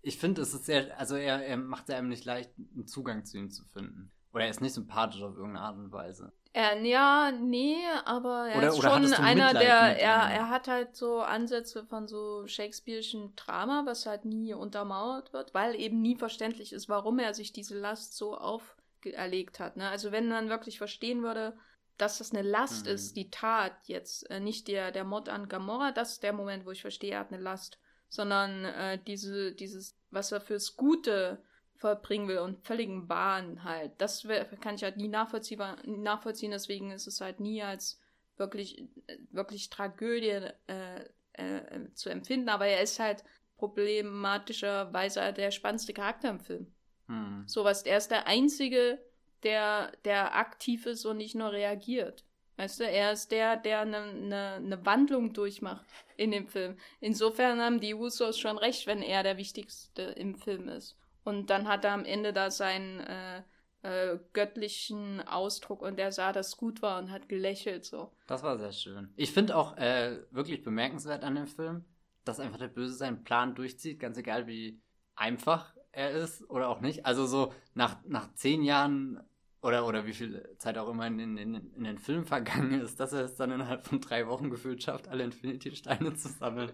ich finde, es ist sehr, also er, er macht es einem nicht leicht, einen Zugang zu ihm zu finden. Oder er ist nicht sympathisch auf irgendeine Art und Weise. Er, ja, nee, aber er oder, ist schon einer, der, er, er hat halt so Ansätze von so Shakespeare'schen Drama, was halt nie untermauert wird, weil eben nie verständlich ist, warum er sich diese Last so auf erlegt hat. Ne? Also wenn man wirklich verstehen würde, dass das eine Last mhm. ist, die Tat jetzt, äh, nicht der, der Mod an Gamora, das ist der Moment, wo ich verstehe, er hat eine Last, sondern äh, diese, dieses, was er fürs Gute vollbringen will und völligen Wahn halt, das kann ich halt nie nachvollziehen, nachvollziehen, deswegen ist es halt nie als wirklich, wirklich Tragödie äh, äh, zu empfinden, aber er ist halt problematischerweise der spannendste Charakter im Film. Hm. Sowas. Er ist der Einzige, der, der aktiv ist und nicht nur reagiert. Weißt du, er ist der, der eine ne, ne Wandlung durchmacht in dem Film. Insofern haben die Usos schon recht, wenn er der Wichtigste im Film ist. Und dann hat er am Ende da seinen äh, äh, göttlichen Ausdruck und er sah, dass es gut war und hat gelächelt so. Das war sehr schön. Ich finde auch äh, wirklich bemerkenswert an dem Film, dass einfach der Böse seinen Plan durchzieht, ganz egal wie einfach er ist oder auch nicht. Also so nach, nach zehn Jahren oder, oder wie viel Zeit auch immer in, in, in den Film vergangen ist, dass er es dann innerhalb von drei Wochen gefühlt schafft, alle Infinity-Steine zu sammeln.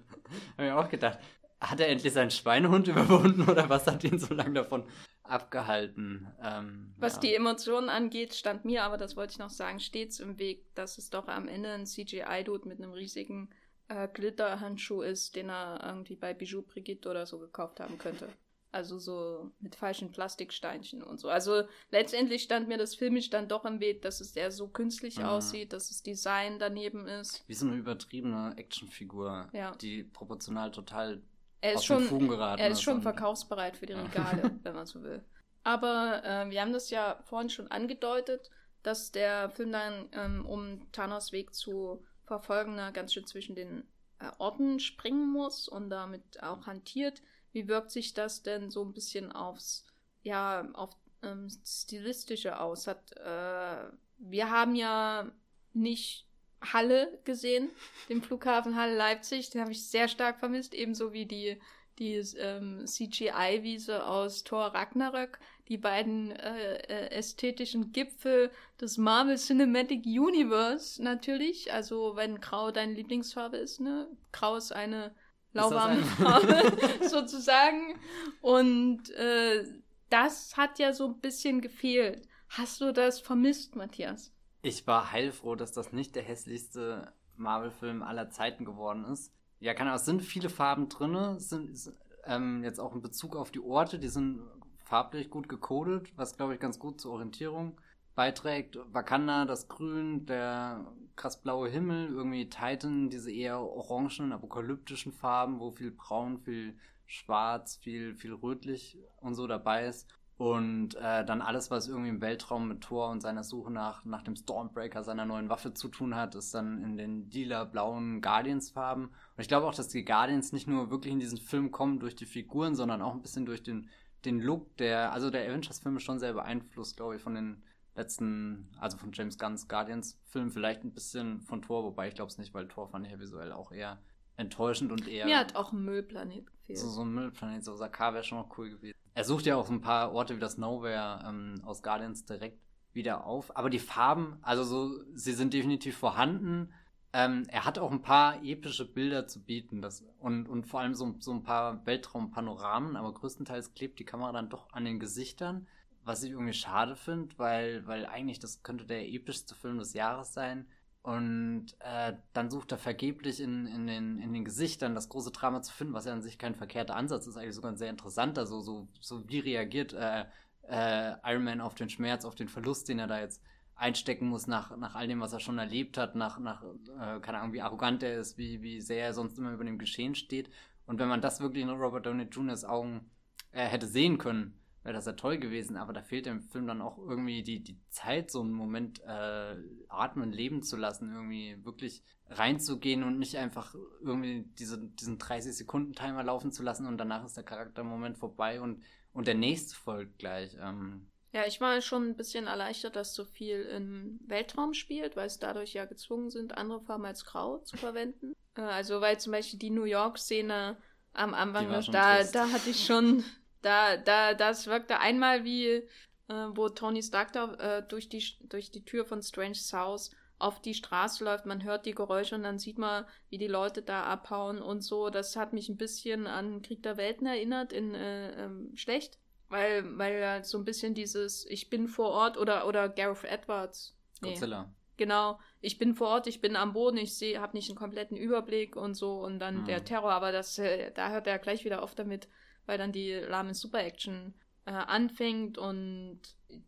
Habe ich auch gedacht, hat er endlich seinen Schweinehund überwunden oder was hat ihn so lange davon abgehalten? Ähm, was ja. die Emotionen angeht, stand mir, aber das wollte ich noch sagen, stets im Weg, dass es doch am Ende ein CGI-Dude mit einem riesigen äh, Glitterhandschuh ist, den er irgendwie bei Bijou Brigitte oder so gekauft haben könnte. Also so mit falschen Plastiksteinchen und so. Also letztendlich stand mir das filmisch dann doch im Weg, dass es sehr so künstlich mhm. aussieht, dass das Design daneben ist. Wie so eine übertriebene Actionfigur, ja. die proportional total er ist schon, Er ist schon verkaufsbereit für die Regale, wenn man so will. Aber äh, wir haben das ja vorhin schon angedeutet, dass der Film dann, ähm, um Thanos Weg zu verfolgen, ganz schön zwischen den äh, Orten springen muss und damit auch hantiert. Wie wirkt sich das denn so ein bisschen aufs, ja, auf ähm, Stilistische aus? Hat, äh, wir haben ja nicht Halle gesehen, den Flughafen Halle Leipzig, den habe ich sehr stark vermisst, ebenso wie die, die ähm, CGI-Wiese aus Thor Ragnarök, die beiden äh, äh, ästhetischen Gipfel des Marvel Cinematic Universe natürlich, also wenn Grau deine Lieblingsfarbe ist, ne? Grau ist eine lauwarme Farbe, sozusagen. Und äh, das hat ja so ein bisschen gefehlt. Hast du das vermisst, Matthias? Ich war heilfroh, dass das nicht der hässlichste Marvel-Film aller Zeiten geworden ist. Ja, keine Ahnung, es sind viele Farben drin, sind ähm, jetzt auch in Bezug auf die Orte, die sind farblich gut gecodet, was glaube ich ganz gut zur Orientierung beiträgt. Wakanda, das Grün, der krass blaue Himmel, irgendwie Titan, diese eher orangen, apokalyptischen Farben, wo viel braun, viel schwarz, viel, viel rötlich und so dabei ist. Und äh, dann alles, was irgendwie im Weltraum mit Thor und seiner Suche nach, nach dem Stormbreaker, seiner neuen Waffe zu tun hat, ist dann in den lila, blauen Guardians-Farben. Und ich glaube auch, dass die Guardians nicht nur wirklich in diesen Film kommen durch die Figuren, sondern auch ein bisschen durch den, den Look, der, also der Avengers-Film ist schon sehr beeinflusst, glaube ich, von den letzten, also von James Gunn's Guardians-Film, vielleicht ein bisschen von Thor, wobei ich glaube es nicht, weil Thor fand ich ja visuell auch eher enttäuschend und eher. Mir hat auch ein Müllplanet gefehlt. So, so ein Müllplanet, so Sakar wäre schon noch cool gewesen. Er sucht ja auch ein paar Orte wie das Nowhere ähm, aus Guardians direkt wieder auf. Aber die Farben, also so, sie sind definitiv vorhanden. Ähm, er hat auch ein paar epische Bilder zu bieten. Das, und, und vor allem so, so ein paar Weltraumpanoramen, aber größtenteils klebt die Kamera dann doch an den Gesichtern. Was ich irgendwie schade finde, weil, weil eigentlich das könnte der epischste Film des Jahres sein. Und äh, dann sucht er vergeblich in, in, den, in den Gesichtern das große Drama zu finden, was ja an sich kein verkehrter Ansatz ist, eigentlich sogar ein sehr interessanter. So, so, so wie reagiert äh, äh, Iron Man auf den Schmerz, auf den Verlust, den er da jetzt einstecken muss nach, nach all dem, was er schon erlebt hat, nach, nach äh, keine Ahnung, wie arrogant er ist, wie, wie sehr er sonst immer über dem Geschehen steht. Und wenn man das wirklich in Robert Downey Jr.'s Augen äh, hätte sehen können, wäre das ja toll gewesen, aber da fehlt dem Film dann auch irgendwie die, die Zeit, so einen Moment äh, atmen, leben zu lassen, irgendwie wirklich reinzugehen und nicht einfach irgendwie diese, diesen 30-Sekunden-Timer laufen zu lassen und danach ist der Charaktermoment vorbei und, und der nächste folgt gleich. Ähm. Ja, ich war schon ein bisschen erleichtert, dass so viel im Weltraum spielt, weil es dadurch ja gezwungen sind, andere Farben als Grau zu verwenden. Äh, also weil zum Beispiel die New York-Szene am Anfang, da, da hatte ich schon da, da, das wirkte einmal wie, äh, wo Tony Stark da äh, durch, die, durch die Tür von Strange House auf die Straße läuft, man hört die Geräusche und dann sieht man, wie die Leute da abhauen und so. Das hat mich ein bisschen an Krieg der Welten erinnert, in äh, ähm, schlecht, weil, weil so ein bisschen dieses Ich bin vor Ort oder, oder Gareth Edwards. Nee. Godzilla. Genau, ich bin vor Ort, ich bin am Boden, ich sehe, habe nicht einen kompletten Überblick und so und dann mhm. der Terror, aber das, äh, da hört er gleich wieder auf damit, weil dann die lahme Super-Action äh, anfängt und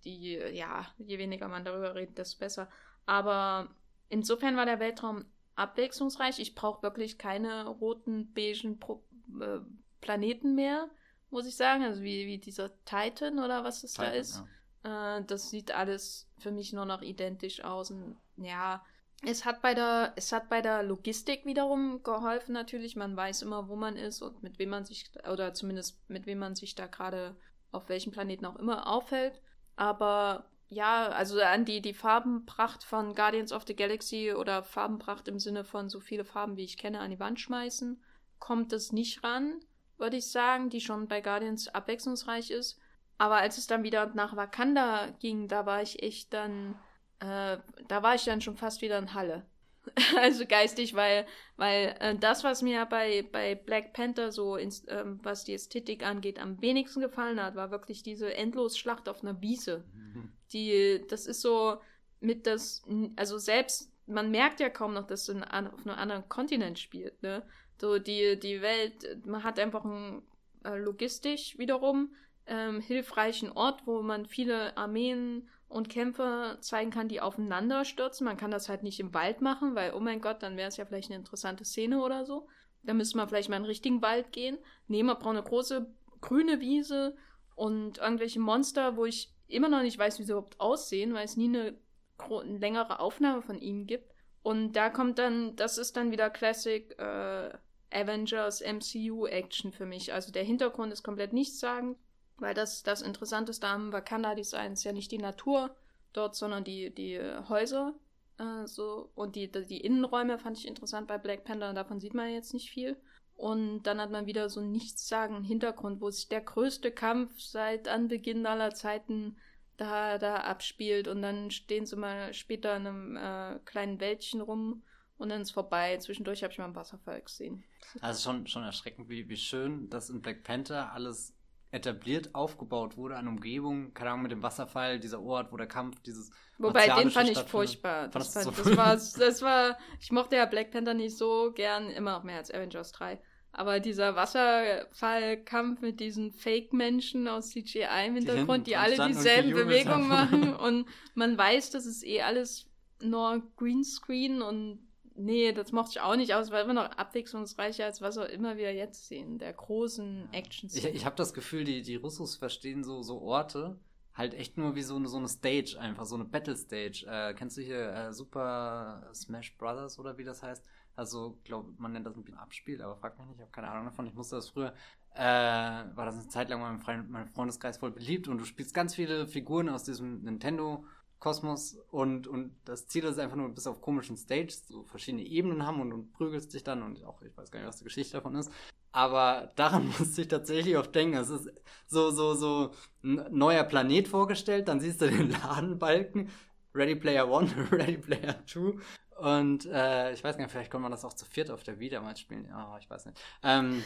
die, ja, je weniger man darüber redet, desto besser. Aber insofern war der Weltraum abwechslungsreich. Ich brauche wirklich keine roten, beigen Pro äh, Planeten mehr, muss ich sagen. Also wie, wie dieser Titan oder was es Titan, da ist. Ja. Äh, das sieht alles für mich nur noch identisch aus. Und ja, Es hat bei der, es hat bei der Logistik wiederum geholfen, natürlich. Man weiß immer, wo man ist und mit wem man sich, oder zumindest mit wem man sich da gerade auf welchem Planeten auch immer aufhält. Aber ja, also an die, die Farbenpracht von Guardians of the Galaxy oder Farbenpracht im Sinne von so viele Farben, wie ich kenne, an die Wand schmeißen, kommt es nicht ran, würde ich sagen, die schon bei Guardians abwechslungsreich ist. Aber als es dann wieder nach Wakanda ging, da war ich echt dann, äh, da war ich dann schon fast wieder in Halle. also geistig, weil, weil äh, das, was mir bei, bei Black Panther so, ins, ähm, was die Ästhetik angeht, am wenigsten gefallen hat, war wirklich diese Endlosschlacht auf einer Wiese. Mhm. Die, das ist so mit das, also selbst, man merkt ja kaum noch, dass es auf einem anderen Kontinent spielt, ne? So, die, die Welt, man hat einfach ein äh, logistisch wiederum ähm, hilfreichen Ort, wo man viele Armeen und Kämpfe zeigen kann, die aufeinander stürzen. Man kann das halt nicht im Wald machen, weil, oh mein Gott, dann wäre es ja vielleicht eine interessante Szene oder so. Da müsste man vielleicht mal in den richtigen Wald gehen. Nee, man braucht eine große grüne Wiese und irgendwelche Monster, wo ich immer noch nicht weiß, wie sie überhaupt aussehen, weil es nie eine, eine längere Aufnahme von ihnen gibt. Und da kommt dann, das ist dann wieder Classic äh, Avengers MCU Action für mich. Also der Hintergrund ist komplett nichtssagend. Weil das, das Interessanteste am Wakanda-Design ist ja nicht die Natur dort, sondern die, die Häuser. Äh, so. Und die, die Innenräume fand ich interessant bei Black Panther. Davon sieht man jetzt nicht viel. Und dann hat man wieder so einen nichtssagenden Hintergrund, wo sich der größte Kampf seit Anbeginn aller Zeiten da, da abspielt. Und dann stehen sie mal später in einem äh, kleinen Wäldchen rum und dann ist vorbei. Zwischendurch habe ich mal einen Wasserfall gesehen. Also schon, schon erschreckend, wie, wie schön das in Black Panther alles etabliert aufgebaut wurde an Umgebung, keine Ahnung, mit dem Wasserfall, dieser Ort, wo der Kampf, dieses. Wobei, den fand ich furchtbar. Das, fand, so das, war, das war, ich mochte ja Black Panther nicht so gern, immer noch mehr als Avengers 3. Aber dieser Wasserfallkampf mit diesen Fake-Menschen aus CGI im Hintergrund, die, die alle dieselben Bewegungen machen und man weiß, das ist eh alles nur Greenscreen und Nee, das mochte ich auch nicht, aber es war immer noch abwechslungsreicher, als was wir immer wieder jetzt sehen, der großen action Ich, ich habe das Gefühl, die, die Russos verstehen so, so Orte halt echt nur wie so eine, so eine Stage, einfach so eine Battle-Stage. Äh, kennst du hier äh, Super Smash Brothers oder wie das heißt? Also, glaube man nennt das ein bisschen Abspiel, aber frag mich nicht, ich habe keine Ahnung davon. Ich musste das früher, äh, war das eine Zeit lang in meinem Freundeskreis voll beliebt und du spielst ganz viele Figuren aus diesem Nintendo Kosmos und, und das Ziel ist einfach nur, bis auf komischen Stages so verschiedene Ebenen haben und, und prügelst dich dann und auch, ich weiß gar nicht, was die Geschichte davon ist. Aber daran musste ich tatsächlich oft denken. Es ist so, so, so ein neuer Planet vorgestellt, dann siehst du den Ladenbalken, Ready Player One, Ready Player Two. Und äh, ich weiß gar nicht, vielleicht konnte man das auch zu viert auf der Wieder mal spielen. Oh, ich weiß nicht. Ähm,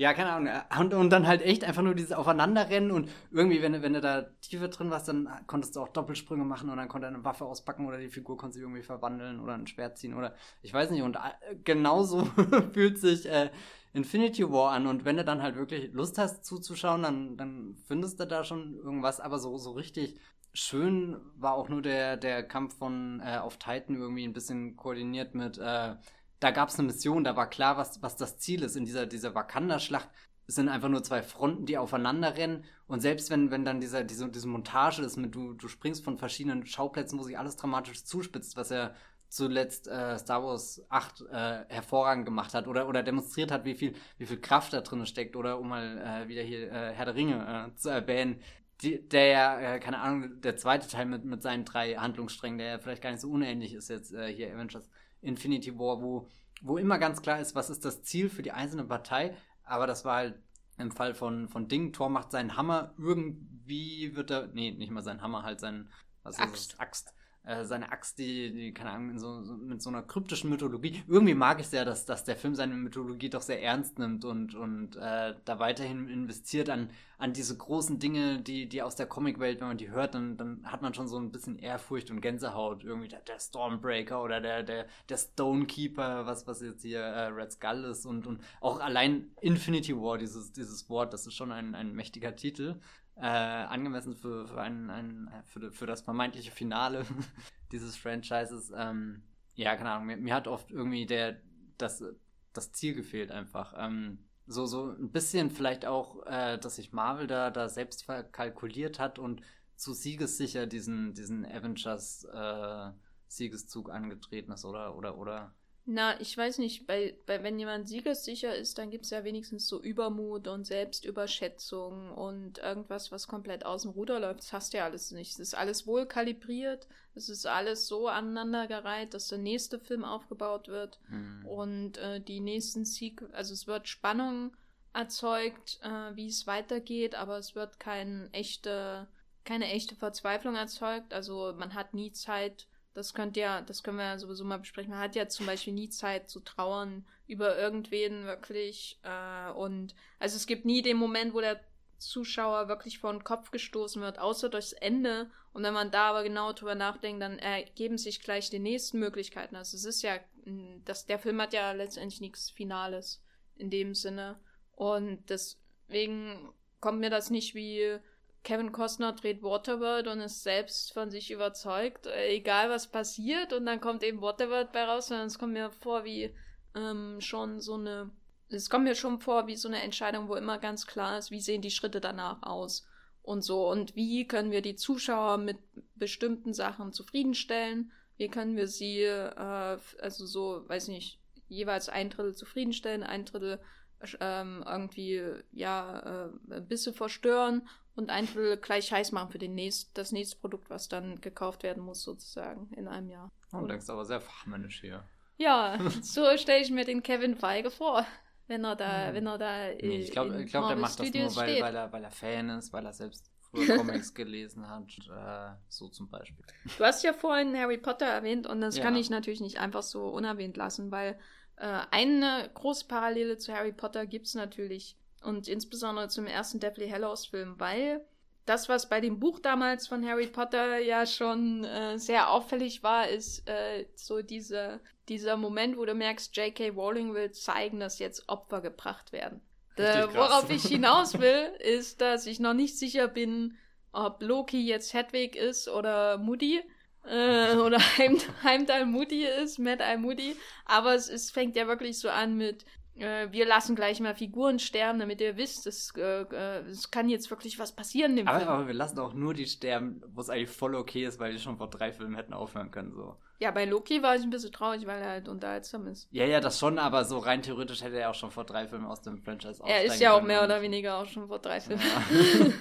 Ja, keine Ahnung. Und, und dann halt echt einfach nur dieses Aufeinanderrennen und irgendwie, wenn, wenn du da tiefer drin warst, dann konntest du auch Doppelsprünge machen und dann konnte eine Waffe auspacken oder die Figur konnte sich irgendwie verwandeln oder ein Schwert ziehen oder ich weiß nicht. Und äh, genauso fühlt sich äh, Infinity War an und wenn du dann halt wirklich Lust hast zuzuschauen, dann, dann findest du da schon irgendwas, aber so, so richtig schön war auch nur der, der Kampf von äh, auf Titan irgendwie ein bisschen koordiniert mit äh, da gab es eine Mission, da war klar, was, was das Ziel ist in dieser, dieser Wakanda-Schlacht. Es sind einfach nur zwei Fronten, die aufeinander rennen. Und selbst wenn, wenn dann dieser, diese, diese Montage ist mit, du, du springst von verschiedenen Schauplätzen, wo sich alles dramatisch zuspitzt, was er zuletzt äh, Star Wars 8 äh, hervorragend gemacht hat oder, oder demonstriert hat, wie viel, wie viel Kraft da drin steckt. Oder um mal äh, wieder hier äh, Herr der Ringe äh, zu erwähnen, die, der ja, äh, keine Ahnung, der zweite Teil mit, mit seinen drei Handlungssträngen, der ja vielleicht gar nicht so unähnlich ist jetzt äh, hier Avengers Infinity War, wo, wo immer ganz klar ist, was ist das Ziel für die einzelne Partei. Aber das war halt im Fall von, von Ding, Thor macht seinen Hammer, irgendwie wird er, nee, nicht mal sein Hammer, halt sein, was Axt. ist das? Axt äh, seine Axt, die, die, keine Ahnung, so, so, mit so einer kryptischen Mythologie. Irgendwie mag ich sehr, dass, dass der Film seine Mythologie doch sehr ernst nimmt und, und äh, da weiterhin investiert an, an diese großen Dinge, die, die aus der Comicwelt, wenn man die hört, dann, dann hat man schon so ein bisschen Ehrfurcht und Gänsehaut. Irgendwie der, der Stormbreaker oder der, der, der Stonekeeper, was, was jetzt hier äh, Red Skull ist und, und auch allein Infinity War, dieses, dieses Wort, das ist schon ein, ein mächtiger Titel äh, angemessen für, für, ein, ein, für, für das vermeintliche Finale dieses Franchises. Ähm, ja, keine Ahnung, mir, mir, hat oft irgendwie der, das, das Ziel gefehlt einfach. Ähm, so, so ein bisschen vielleicht auch, äh, dass sich Marvel da, da selbst verkalkuliert hat und zu siegessicher diesen, diesen Avengers äh, Siegeszug angetreten ist, oder, oder, oder? Na, ich weiß nicht, bei, bei, wenn jemand siegessicher ist, dann gibt es ja wenigstens so Übermut und Selbstüberschätzung und irgendwas, was komplett aus dem Ruder läuft. Das hast du ja alles nicht. Es ist alles wohl kalibriert, es ist alles so aneinandergereiht, dass der nächste Film aufgebaut wird Hm. und äh, die nächsten Sieg, also es wird Spannung erzeugt, äh, wie es weitergeht, aber es wird kein echte, keine echte Verzweiflung erzeugt. Also man hat nie Zeit, das könnt ihr, das können wir ja sowieso mal besprechen. Man hat ja zum Beispiel nie Zeit zu trauern über irgendwen wirklich. Äh, und also es gibt nie den Moment, wo der Zuschauer wirklich vor den Kopf gestoßen wird, außer durchs Ende. Und wenn man da aber genau drüber nachdenkt, dann ergeben sich gleich die nächsten Möglichkeiten. Also es ist ja, das, der Film hat ja letztendlich nichts Finales in dem Sinne. Und deswegen kommt mir das nicht wie Kevin Costner dreht Waterworld und ist selbst von sich überzeugt, äh, egal was passiert, und dann kommt eben Waterworld bei raus, sondern es kommt mir vor wie ähm, schon so eine, es kommt mir schon vor wie so eine Entscheidung, wo immer ganz klar ist, wie sehen die Schritte danach aus und so. Und wie können wir die Zuschauer mit bestimmten Sachen zufriedenstellen, wie können wir sie, äh, also so, weiß nicht, jeweils ein Drittel zufriedenstellen, ein Drittel ähm, irgendwie, ja, äh, ein bisschen verstören und ein Drittel gleich heiß machen für den nächst, das nächste Produkt, was dann gekauft werden muss, sozusagen, in einem Jahr. Oh, du denkst aber sehr fachmännisch hier. Ja, so stelle ich mir den Kevin Feige vor, wenn er da, Hm. wenn er da Nee, ich glaube, glaub, der macht das nur, Studios weil, weil, er, weil er Fan ist, weil er selbst früher Comics gelesen hat. Äh, so zum Beispiel. Du hast ja vorhin Harry Potter erwähnt und das Ja. kann ich natürlich nicht einfach so unerwähnt lassen, weil äh, eine große Parallele zu Harry Potter gibt es natürlich und insbesondere zum ersten Deathly Hallows Film, weil das, was bei dem Buch damals von Harry Potter ja schon äh, sehr auffällig war, ist äh, so diese, dieser Moment, wo du merkst, J.K. Rowling will zeigen, dass jetzt Opfer gebracht werden. Äh, Richtig krass. worauf ich hinaus will, ist, dass ich noch nicht sicher bin, ob Loki jetzt Hedwig ist oder Moody. Äh, oder Heim, Heimdall Moody ist, Mad Eye Moody. Aber es, es fängt ja wirklich so an mit, äh, wir lassen gleich mal Figuren sterben, damit ihr wisst, es, äh, äh, es kann jetzt wirklich was passieren im Aber, Film. aber wir lassen auch nur die sterben, wo es eigentlich voll okay ist, weil die schon vor drei Filmen hätten aufhören können. So. Ja, bei Loki war ich ein bisschen traurig, weil er halt unterhaltsam ist. Ja, ja, das schon, aber so rein theoretisch hätte er auch schon vor drei Filmen aus dem Franchise Er ist ja auch mehr oder weniger auch schon vor drei Filmen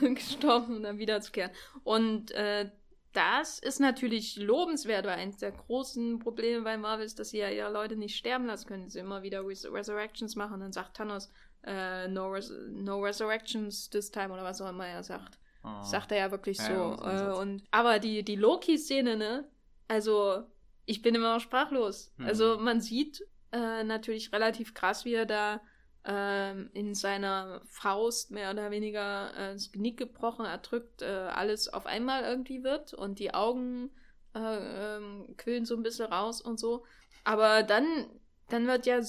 Ja. gestorben und dann wiederzukehren. Und äh, das ist natürlich lobenswert, weil eines der großen Probleme bei Marvel ist, dass sie ja ihre Leute nicht sterben lassen können. Sie immer wieder Res Resurrections machen. Dann sagt Thanos, äh, no, res no Resurrections this time oder was auch immer er sagt. Oh. Sagt er ja wirklich Ja, so. ja, äh, und, aber die, die Loki-Szene, ne? Also, ich bin immer noch sprachlos. Mhm. Also, man sieht äh, natürlich relativ krass, wie er da ähm, in seiner Faust mehr oder weniger äh, das Genick gebrochen, erdrückt, äh, alles auf einmal irgendwie wird und die Augen äh, ähm, quillen so ein bisschen raus und so. Aber dann, dann wird ja äh,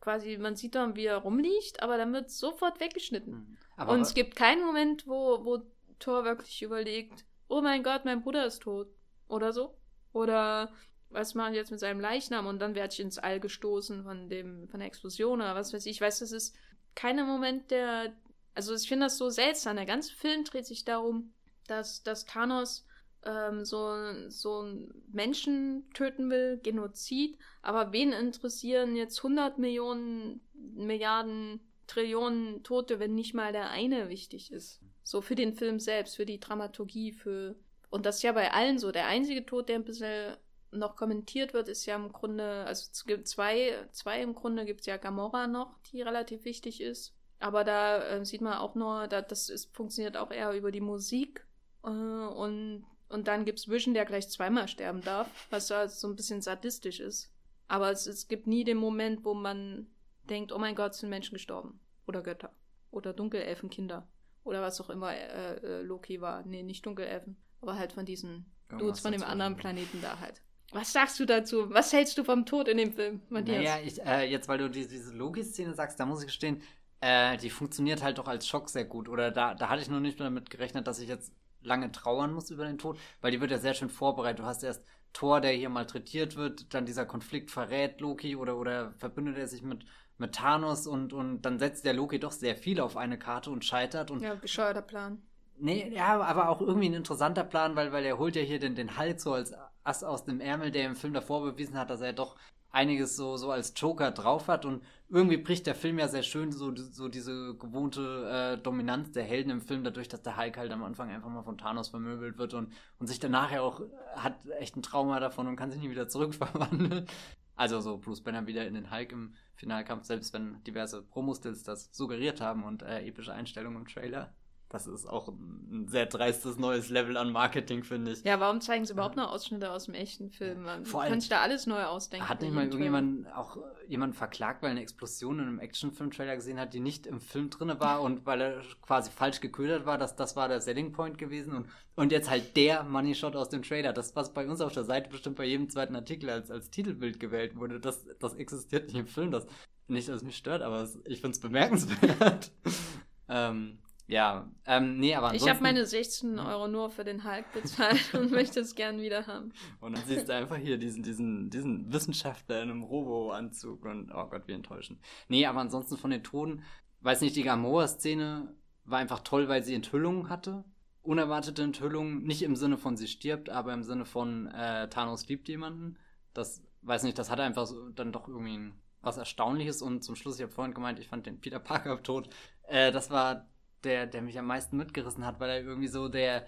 quasi, man sieht dann, wie er rumliegt, aber dann wird sofort weggeschnitten. Hm. Aber Und es gibt keinen Moment, wo, wo Thor wirklich überlegt, oh mein Gott, mein Bruder ist tot. Oder so. Oder was mache ich jetzt mit seinem Leichnam? Und dann werde ich ins All gestoßen von dem, von der Explosion oder was weiß ich. Ich weiß, das ist keiner Moment, der. Also ich finde das so seltsam. Der ganze Film dreht sich darum, dass, dass Thanos ähm, so, so einen Menschen töten will, Genozid, aber wen interessieren jetzt 100 Millionen, Milliarden, Trillionen Tote, wenn nicht mal der eine wichtig ist? So für den Film selbst, für die Dramaturgie, für. Und das ist ja bei allen so. Der einzige Tod, der ein bisschen noch kommentiert wird, ist ja im Grunde, also es gibt zwei, zwei im Grunde gibt es ja Gamora noch, die relativ wichtig ist. Aber da äh, sieht man auch nur, da, das ist, funktioniert auch eher über die Musik. Äh, und, und dann gibt es Vision, der gleich zweimal sterben darf, was da so ein bisschen sadistisch ist. Aber es, es gibt nie den Moment, wo man denkt, oh mein Gott, sind Menschen gestorben. Oder Götter. Oder Dunkelelfenkinder. Oder was auch immer äh, äh, Loki war. Nee, nicht Dunkelelfen. Aber halt von diesen Dudes von dem anderen Planeten da halt. Was sagst du dazu? Was hältst du vom Tod in dem Film, Matthias? Naja, ich, äh, jetzt weil du diese, diese Loki-Szene sagst, da muss ich gestehen, äh, die funktioniert halt doch als Schock sehr gut. Oder da, da hatte ich noch nicht damit gerechnet, dass ich jetzt lange trauern muss über den Tod, weil die wird ja sehr schön vorbereitet. Du hast erst Thor, der hier malträtiert wird, dann dieser Konflikt verrät Loki oder, oder verbündet er sich mit, mit Thanos und, und dann setzt der Loki doch sehr viel auf eine Karte und scheitert und ja, bescheuerter Plan. Nee, ja, aber auch irgendwie ein interessanter Plan, weil, weil er holt ja hier den, den Hulk so als Ass aus dem Ärmel, der im Film davor bewiesen hat, dass er doch einiges so, so als Joker drauf hat und irgendwie bricht der Film ja sehr schön so, so diese gewohnte äh, Dominanz der Helden im Film, dadurch, dass der Hulk halt am Anfang einfach mal von Thanos vermöbelt wird und, und sich danach ja auch hat echt ein Trauma davon und kann sich nie wieder zurückverwandeln. Also so Bruce Banner wieder in den Hulk im Finalkampf, selbst wenn diverse Promostills das suggeriert haben und äh, epische Einstellungen im Trailer. Das ist auch ein sehr dreistes neues Level an Marketing, finde ich. Ja, warum zeigen sie überhaupt noch Ausschnitte aus dem echten Film? Man Vor allem, kann sich da alles neu ausdenken. Hat nicht mal irgendjemand auch jemand verklagt, weil eine Explosion in einem Actionfilm-Trailer gesehen hat, die nicht im Film drin war und weil er quasi falsch geködert war, dass das war der Selling Point gewesen und, und jetzt halt der Money Shot aus dem Trailer. Das, was bei uns auf der Seite bestimmt bei jedem zweiten Artikel als, als Titelbild gewählt wurde, das, das existiert nicht im Film. Das, nicht, dass es mich stört, aber es, ich finde es bemerkenswert. ähm, ja, ähm, nee, aber Ich habe meine 16 Euro nur für den Hulk bezahlt und möchte es gern wieder haben. Und dann siehst du einfach hier diesen, diesen, diesen Wissenschaftler in einem Robo-Anzug und oh Gott, wie enttäuschend. Nee, aber ansonsten von den Toten, weiß nicht, die Gamora-Szene war einfach toll, weil sie Enthüllungen hatte. Unerwartete Enthüllungen, nicht im Sinne von sie stirbt, aber im Sinne von äh, Thanos liebt jemanden. Das, weiß nicht, das hatte einfach so, dann doch irgendwie was Erstaunliches und zum Schluss, ich habe vorhin gemeint, ich fand den Peter Parker tot. Äh, das war der, der mich am meisten mitgerissen hat, weil er irgendwie so der,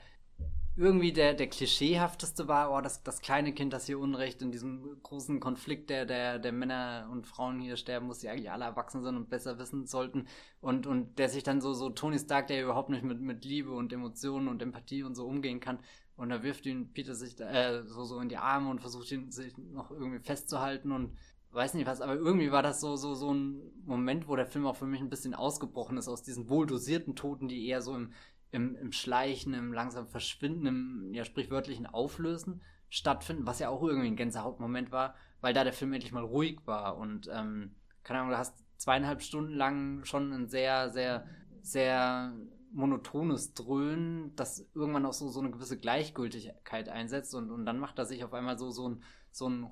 irgendwie der, der klischeehafteste war, oh, das, das kleine Kind, das hier Unrecht in diesem großen Konflikt der, der, der Männer und Frauen hier sterben muss, die eigentlich alle erwachsen sind und besser wissen sollten. Und, und der sich dann so, so Tony Stark, der überhaupt nicht mit, mit Liebe und Emotionen und Empathie und so umgehen kann. Und da wirft ihn Peter sich da, äh, so, so in die Arme und versucht ihn sich noch irgendwie festzuhalten und weiß nicht was, aber irgendwie war das so, so, so ein Moment, wo der Film auch für mich ein bisschen ausgebrochen ist aus diesen wohl dosierten Toten, die eher so im, im, im Schleichen, im langsam Verschwinden, im ja sprichwörtlichen Auflösen stattfinden, was ja auch irgendwie ein Gänsehautmoment war, weil da der Film endlich mal ruhig war und, ähm, keine Ahnung, du hast zweieinhalb Stunden lang schon ein sehr, sehr, sehr monotones Dröhnen, das irgendwann auch so, so eine gewisse Gleichgültigkeit einsetzt und, und dann macht er sich auf einmal so, so ein, so ein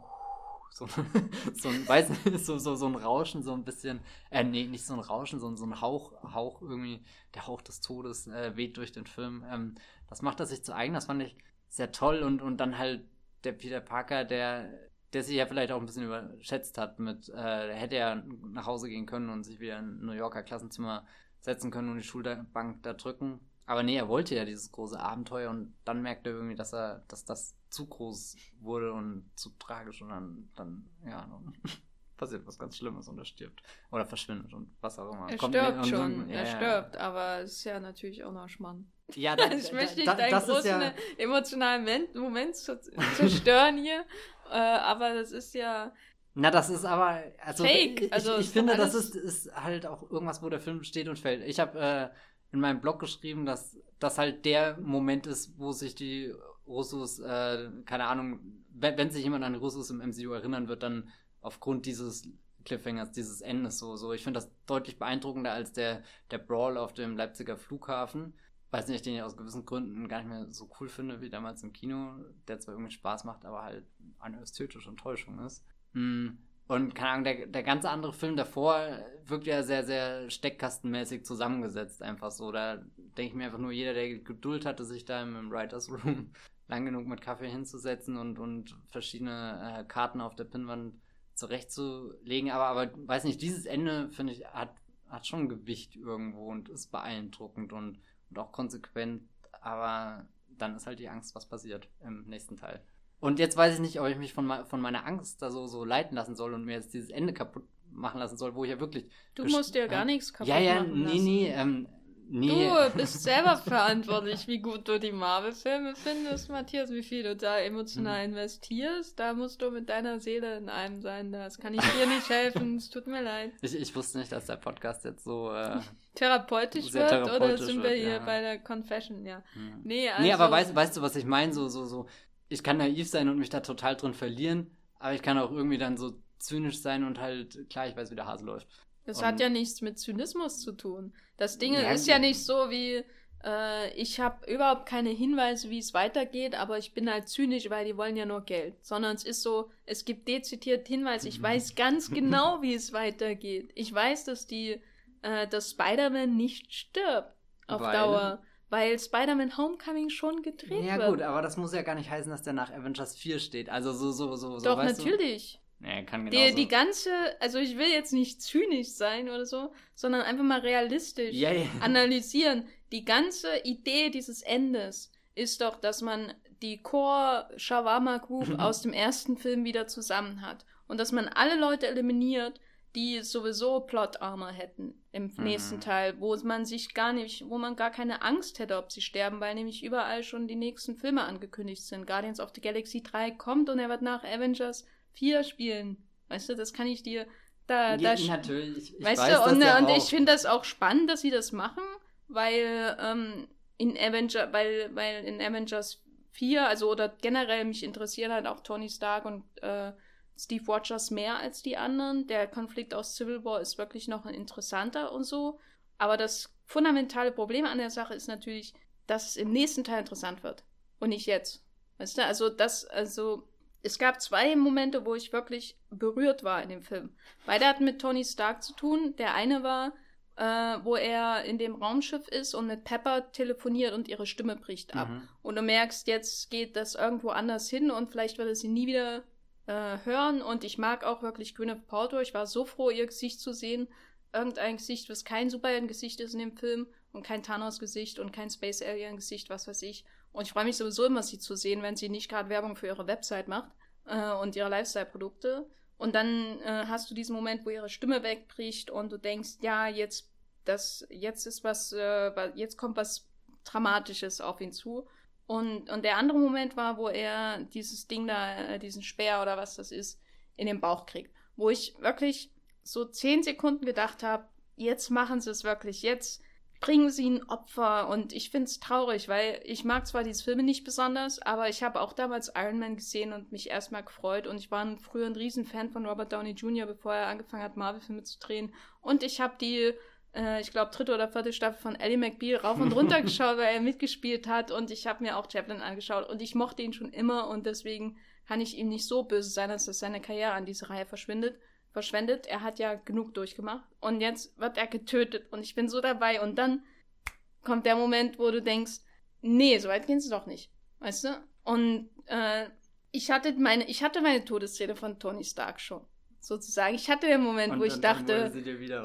so, so ein, weiß nicht, so, so, so ein Rauschen, so ein bisschen, äh, nee, nicht so ein Rauschen, sondern so ein Hauch, Hauch irgendwie, der Hauch des Todes äh, weht durch den Film. Ähm, das macht er sich zu eigen, das fand ich sehr toll und, und dann halt der Peter Parker, der, der sich ja vielleicht auch ein bisschen überschätzt hat mit, äh, hätte ja nach Hause gehen können und sich wieder in ein New Yorker Klassenzimmer setzen können und die Schulbank da drücken. Aber nee, er wollte ja dieses große Abenteuer und dann merkt er irgendwie, dass er, dass das zu groß wurde und zu tragisch und dann, dann ja, dann passiert was ganz Schlimmes und er stirbt. Oder verschwindet und was auch immer. Er Kommt stirbt schon, ja, er stirbt, aber es ist ja natürlich auch noch Schmann. Ja, da, ich möchte nicht da, deinen großen ja... emotionalen Moment zerstören hier, äh, aber das ist ja... Na, das ist aber, also, Fake. Ich, also, ich finde, das ist, ist halt auch irgendwas, wo der Film steht und fällt. Ich habe äh, in meinem Blog geschrieben, dass das halt der Moment ist, wo sich die Russos, äh, keine Ahnung, wenn, wenn, sich jemand an Russos im MCU erinnern wird, dann aufgrund dieses Cliffhangers, dieses Endes so. so. Ich finde das deutlich beeindruckender als der, der Brawl auf dem Leipziger Flughafen. Weiß nicht, den ich aus gewissen Gründen gar nicht mehr so cool finde wie damals im Kino, der zwar irgendwie Spaß macht, aber halt eine ästhetische Enttäuschung ist. Mm. Und keine Ahnung, der, der ganze andere Film davor wirkt ja sehr, sehr steckkastenmäßig zusammengesetzt, einfach so. Da denke ich mir einfach nur, jeder, der Geduld hatte, sich da im Writers Room lang genug mit Kaffee hinzusetzen und, und verschiedene äh, Karten auf der Pinnwand zurechtzulegen. Aber, aber weiß nicht, dieses Ende, finde ich, hat, hat schon Gewicht irgendwo und ist beeindruckend und, und auch konsequent. Aber dann ist halt die Angst, was passiert im nächsten Teil. Und jetzt weiß ich nicht, ob ich mich von, von meiner Angst da so, so leiten lassen soll und mir jetzt dieses Ende kaputt machen lassen soll, wo ich ja wirklich. Du musst dir ja gar nichts kaputt machen. Ja, ja, nee, lassen. nee, ähm, nee. Du bist selber verantwortlich, wie gut du die Marvel-Filme findest, Matthias, wie viel du da emotional mhm. investierst. Da musst du mit deiner Seele in einem sein. Das kann ich dir nicht helfen. Es tut mir leid. Ich, ich wusste nicht, dass der Podcast jetzt so. Äh, therapeutisch wird therapeutisch oder sind wir hier ja. bei der Confession, ja. Mhm. Nee, also, nee, aber also weißt, weißt du, was ich meine? So, so, so, ich kann naiv sein und mich da total drin verlieren, aber ich kann auch irgendwie dann so zynisch sein und halt, klar, ich weiß, wie der Hase läuft. Das und hat ja nichts mit Zynismus zu tun. Das Ding ja, ist ja nicht so wie, äh, ich habe überhaupt keine Hinweise, wie es weitergeht, aber ich bin halt zynisch, weil die wollen ja nur Geld. Sondern es ist so, es gibt dezidiert Hinweise, ich weiß ganz genau, wie es weitergeht. Ich weiß, dass die, äh, dass Spider-Man nicht stirbt auf weil? Dauer weil Spider-Man Homecoming schon gedreht ja, wird. Ja gut, aber das muss ja gar nicht heißen, dass der nach Avengers 4 steht. Also so, so, so, so. Doch, natürlich. Du? Ja, kann. Die, die ganze, also ich will jetzt nicht zynisch sein oder so, sondern einfach mal realistisch ja, ja. analysieren. Die ganze Idee dieses Endes ist doch, dass man die Core Shawarma Group aus dem ersten Film wieder zusammen hat. Und dass man alle Leute eliminiert, die sowieso Plot Armor hätten im mhm. nächsten Teil, wo man sich gar nicht, wo man gar keine Angst hätte, ob sie sterben, weil nämlich überall schon die nächsten Filme angekündigt sind. Guardians of the Galaxy 3 kommt und er wird nach Avengers 4 spielen. Weißt du, das kann ich dir da, ja, da natürlich. Ich weißt weiß du, und, ja und ich finde das auch spannend, dass sie das machen, weil ähm, in Avenger, weil, weil in Avengers 4, also oder generell mich interessieren halt auch Tony Stark und äh, Steve Rogers mehr als die anderen. Der Konflikt aus Civil War ist wirklich noch ein interessanter und so. Aber das fundamentale Problem an der Sache ist natürlich, dass es im nächsten Teil interessant wird. Und nicht jetzt. Weißt du, also das, also, es gab zwei Momente, wo ich wirklich berührt war in dem Film. Beide hatten mit Tony Stark zu tun. Der eine war, äh, wo er in dem Raumschiff ist und mit Pepper telefoniert und ihre Stimme bricht ab. Mhm. Und du merkst, jetzt geht das irgendwo anders hin und vielleicht wird er sie nie wieder äh, hören. Und ich mag auch wirklich Gwyneth Paltrow. Ich war so froh, ihr Gesicht zu sehen. Irgendein Gesicht, was kein Superhelden-Gesicht ist in dem Film und kein Thanos-Gesicht und kein Space Alien-Gesicht, was weiß ich. Und ich freue mich sowieso immer, sie zu sehen, wenn sie nicht gerade Werbung für ihre Website macht äh, und ihre Lifestyle-Produkte. Und dann äh, hast du diesen Moment, wo ihre Stimme wegbricht und du denkst, ja, jetzt, das, jetzt ist was, äh, jetzt kommt was Dramatisches auf ihn zu. Und, und der andere Moment war, wo er dieses Ding da, äh, diesen Speer oder was das ist, in den Bauch kriegt. Wo ich wirklich so zehn Sekunden gedacht habe, jetzt machen sie es wirklich, jetzt bringen sie ein Opfer. Und ich finde es traurig, weil ich mag zwar diese Filme nicht besonders, aber ich habe auch damals Iron Man gesehen und mich erstmal gefreut. Und ich war früher ein Riesenfan von Robert Downey Jr., bevor er angefangen hat, Marvel-Filme zu drehen. Und ich habe die äh, ich glaube, dritte oder vierte Staffel von Ellie McBeal rauf und runter geschaut, weil er mitgespielt hat. Und ich habe mir auch Chaplin angeschaut. Und ich mochte ihn schon immer. Und deswegen kann ich ihm nicht so böse sein, dass das seine Karriere an diese Reihe verschwindet, verschwendet. Er hat ja genug durchgemacht. Und jetzt wird er getötet. Und ich bin so dabei. Und dann kommt der Moment, wo du denkst, nee, so weit gehen sie doch nicht. Weißt du? Und äh, ich hatte meine, ich hatte meine Todesszene von Tony Stark schon sozusagen. Ich hatte den Moment, und wo ich dachte,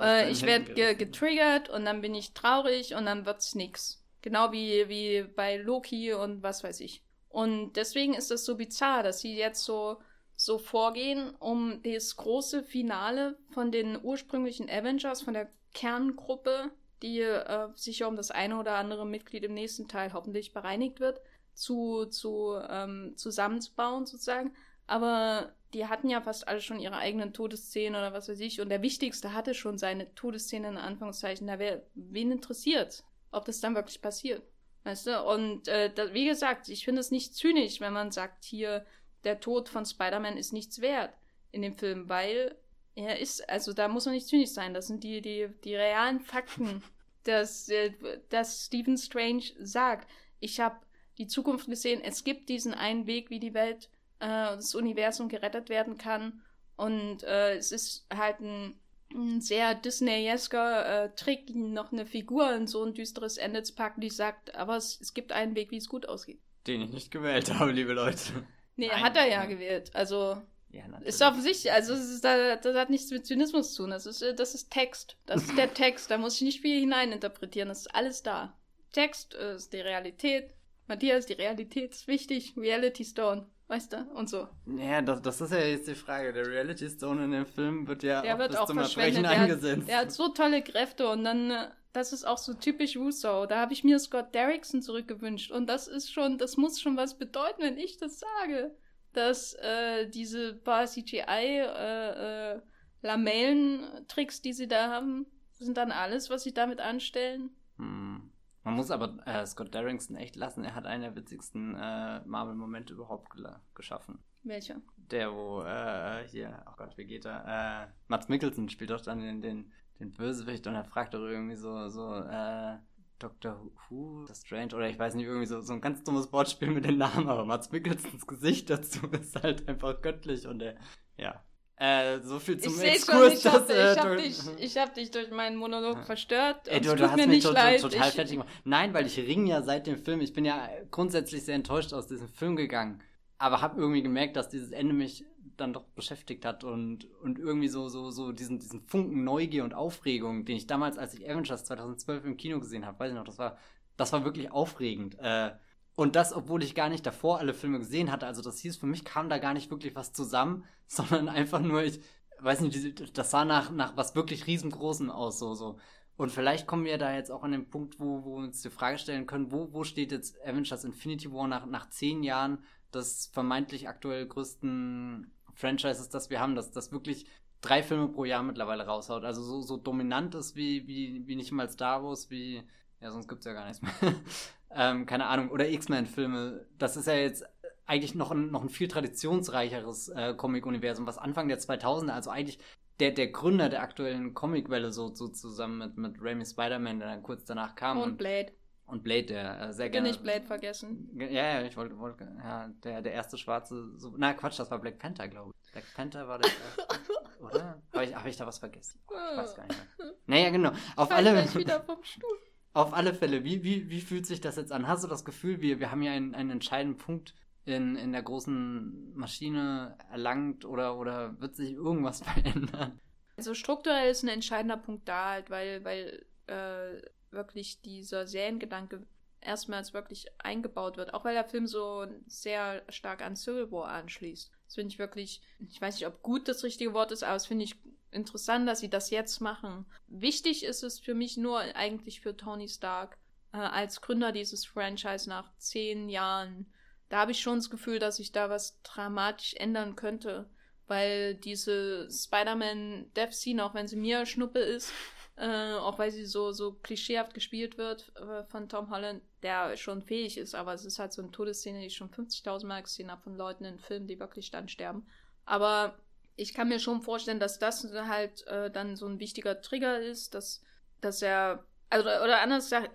äh, ich werde ge getriggert und dann bin ich traurig und dann wird's nix. Genau wie, wie bei Loki und was weiß ich. Und deswegen ist es so bizarr, dass sie jetzt so, so vorgehen, um das große Finale von den ursprünglichen Avengers, von der Kerngruppe, die äh, sicher um das eine oder andere Mitglied im nächsten Teil hoffentlich bereinigt wird, zu, zu ähm, zusammenzubauen sozusagen. Aber die hatten ja fast alle schon ihre eigenen Todesszenen oder was weiß ich. Und der Wichtigste hatte schon seine Todesszene in Anführungszeichen. Da wäre, wen interessiert, ob das dann wirklich passiert. Weißt du? Und äh, da, wie gesagt, ich finde es nicht zynisch, wenn man sagt, hier, der Tod von Spider-Man ist nichts wert in dem Film, weil er ist, also da muss man nicht zynisch sein. Das sind die, die, die realen Fakten, dass, äh, dass Stephen Strange sagt. Ich habe die Zukunft gesehen, es gibt diesen einen Weg, wie die Welt äh, das Universum gerettet werden kann. Und äh, es ist halt ein, ein sehr Disney-esker äh, Trick, noch eine Figur in so ein düsteres Ende zu packen, die sagt, aber es, es gibt einen Weg, wie es gut ausgeht. Den ich nicht gewählt habe, liebe Leute. Nee, Nein. hat er ja gewählt. Also ja, ist offensichtlich, also ist, das, hat nichts mit Zynismus zu tun. Das ist, äh, das ist Text. Das ist der Text. Da muss ich nicht viel hineininterpretieren. Das ist alles da. Text ist die Realität. Matthias, die Realität ist wichtig. Reality Stone weißt du, und so. Ja, das, das ist ja jetzt die Frage. Der Reality Stone in dem Film wird ja der auch wird auch zum Erbrechen eingesetzt. Der hat so tolle Kräfte und dann, äh, das ist auch so typisch Russo. Da habe ich mir Scott Derrickson zurückgewünscht und das ist schon, das muss schon was bedeuten, wenn ich das sage. Dass äh, diese paar CGI äh, äh, Lamellen-Tricks, die sie da haben, sind dann alles, was sie damit anstellen. Hm. Man muss aber äh, Scott Derrickson echt lassen. Er hat einen der witzigsten äh, Marvel-Momente überhaupt geschaffen. Welcher? Der, wo äh, hier, oh Gott, wie geht er? Äh, Mats Mikkelsen spielt doch dann den, den, den Bösewicht und er fragt doch irgendwie so, so, äh, Dr. Who, The Strange, oder ich weiß nicht, irgendwie so, so ein ganz dummes Wortspiel mit den Namen, aber Mats Mikkelsens Gesicht dazu ist halt einfach göttlich und er, ja, Äh, so viel zum ich Exkurs. Schon, ich habe äh, hab dich, hab dich durch meinen Monolog verstört. Ey, du, du hast mich total, total fertig gemacht. Nein, weil ich ring ja seit dem Film. Ich bin ja grundsätzlich sehr enttäuscht aus diesem Film gegangen. Aber habe irgendwie gemerkt, dass dieses Ende mich dann doch beschäftigt hat und, und irgendwie so, so, so diesen, diesen Funken Neugier und Aufregung, den ich damals, als ich Avengers 2012 im Kino gesehen habe, weiß ich noch, das war, das war wirklich aufregend. Äh, und das, obwohl ich gar nicht davor alle Filme gesehen hatte. Also das hieß, für mich kam da gar nicht wirklich was zusammen, sondern einfach nur, ich weiß nicht, das sah nach, nach was wirklich riesengroßem aus, so, so. Und vielleicht kommen wir da jetzt auch an den Punkt, wo, wo wir uns die Frage stellen können, wo, wo steht jetzt Avengers Infinity War nach, nach zehn Jahren des vermeintlich aktuell größten Franchises, das wir haben, dass das wirklich drei Filme pro Jahr mittlerweile raushaut. Also so, so dominant ist wie, wie, wie nicht mal Star Wars, wie, ja, sonst gibt's ja gar nichts mehr. ähm, keine Ahnung, oder X-Men-Filme. Das ist ja jetzt eigentlich noch ein, noch ein viel traditionsreicheres äh, Comic-Universum, was Anfang der 2000er, also eigentlich der, der Gründer der aktuellen Comic-Welle so, so zusammen mit, mit Raimi Spider-Man, der dann kurz danach kam. Und, und Blade. Und Blade, der äh, sehr gerne. nicht Blade vergessen. Ja, ja, ich wollte, wollte ja, der, der erste schwarze, so, na Quatsch, das war Black Panther, glaube ich. Black Panther war der erste, oder? Habe ich, hab ich da was vergessen? Ich weiß gar nicht mehr. Naja, genau. Auf alle, wieder vom Stuhl. Auf alle Fälle, wie, wie, wie fühlt sich das jetzt an? Hast du das Gefühl, wir, wir haben ja einen, einen entscheidenden Punkt in, in der großen Maschine erlangt oder, oder wird sich irgendwas verändern? Also strukturell ist ein entscheidender Punkt da halt, weil, weil äh, wirklich dieser Seriengedanke erstmals wirklich eingebaut wird, auch weil der Film so sehr stark an Civil War anschließt. Das finde ich wirklich, ich weiß nicht, ob gut das richtige Wort ist, aber das finde ich interessant, dass sie das jetzt machen. Wichtig ist es für mich nur eigentlich für Tony Stark äh, als Gründer dieses Franchise nach zehn Jahren. Da habe ich schon das Gefühl, dass sich da was dramatisch ändern könnte, weil diese Spider-Man-Death Scene, auch wenn sie mir Schnuppe ist, äh, auch weil sie so, so klischeehaft gespielt wird äh, von Tom Holland, der schon fähig ist, aber es ist halt so eine Todesszene, die ich schon 50.000 Mal gesehen habe von Leuten in Filmen, die wirklich dann sterben. Aber ich kann mir schon vorstellen, dass das halt äh, dann so ein wichtiger Trigger ist, dass, dass er, also, oder anders gesagt,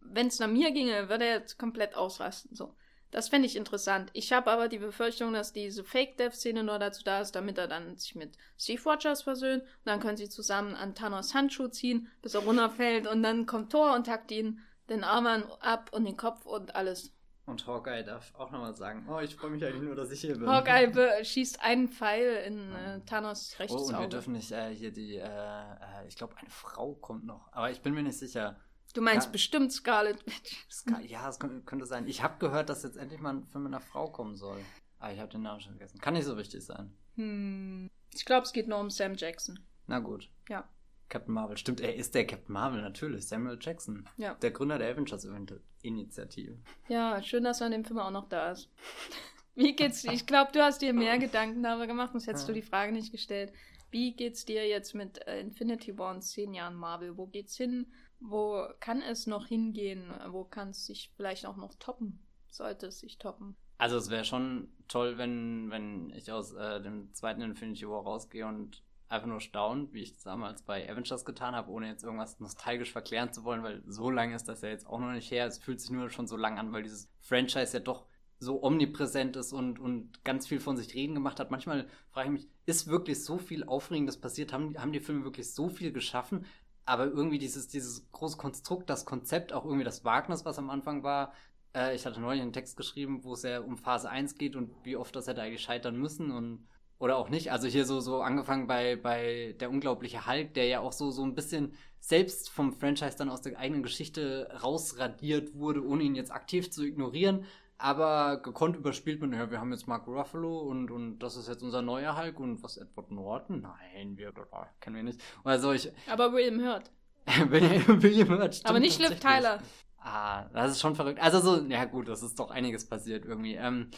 wenn es nach mir ginge, würde er jetzt komplett ausrasten, so. Das fände ich interessant. Ich habe aber die Befürchtung, dass diese Fake-Death-Szene nur dazu da ist, damit er dann sich mit Steve Rogers versöhnt. Und dann können sie zusammen an Thanos Handschuh ziehen, bis er runterfällt. Und dann kommt Thor und tackt ihn den Arm ab und den Kopf und alles. Und Hawkeye darf auch nochmal sagen, oh, ich freue mich eigentlich nur, dass ich hier bin. Hawkeye schießt einen Pfeil in äh, Thanos rechtes Oh, und Auge. wir dürfen nicht äh, hier die, äh, äh ich glaube, eine Frau kommt noch. Aber ich bin mir nicht sicher. Du meinst ja. bestimmt Scarlet Witch. Scar ja, es könnte sein. Ich habe gehört, dass jetzt endlich mal ein Film mit einer Frau kommen soll. Aber ich habe den Namen schon vergessen. Kann nicht so wichtig sein. Hm. Ich glaube, es geht nur um Sam Jackson. Na gut. Ja. Captain Marvel. Stimmt, er ist der Captain Marvel, natürlich. Samuel Jackson. Ja. Der Gründer der Avengers-Initiative. Ja, schön, dass er in dem Film auch noch da ist. Wie geht's dir? Ich glaube, du hast dir mehr Gedanken darüber gemacht, sonst hättest du die Frage nicht gestellt. Wie geht's dir jetzt mit äh, Infinity War in zehn Jahren Marvel? Wo geht's hin? Wo kann es noch hingehen? Wo kann es sich vielleicht auch noch toppen? Sollte es sich toppen? Also es wäre schon toll, wenn, wenn ich aus äh, dem zweiten Infinity War rausgehe und einfach nur staune, wie ich es damals bei Avengers getan habe, ohne jetzt irgendwas nostalgisch verklären zu wollen, weil so lange ist das ja jetzt auch noch nicht her. Es fühlt sich nur schon so lang an, weil dieses Franchise ja doch so omnipräsent ist und, und ganz viel von sich reden gemacht hat. Manchmal frage ich mich, ist wirklich so viel Aufregendes passiert? Haben, haben die Filme wirklich so viel geschaffen? aber irgendwie dieses, dieses große Konstrukt, das Konzept, auch irgendwie das Wagnis, was am Anfang war. Äh, ich hatte neulich einen Text geschrieben, wo es ja um Phase 1 geht und wie oft das hätte eigentlich scheitern müssen und oder auch nicht. Also hier so, so angefangen bei, bei der unglaubliche Hulk, der ja auch so, so ein bisschen selbst vom Franchise dann aus der eigenen Geschichte rausradiert wurde, ohne ihn jetzt aktiv zu ignorieren aber gekonnt überspielt man, ja, wir haben jetzt Mark Ruffalo und, und das ist jetzt unser neuer Hulk und was, Edward Norton? Nein, wir kennen wir nicht. Also ich, aber William Hurt. William Hurt, stimmt, Aber nicht Liv Tyler. Ah, das ist schon verrückt. Also so, ja gut, das ist doch einiges passiert irgendwie. Ähm,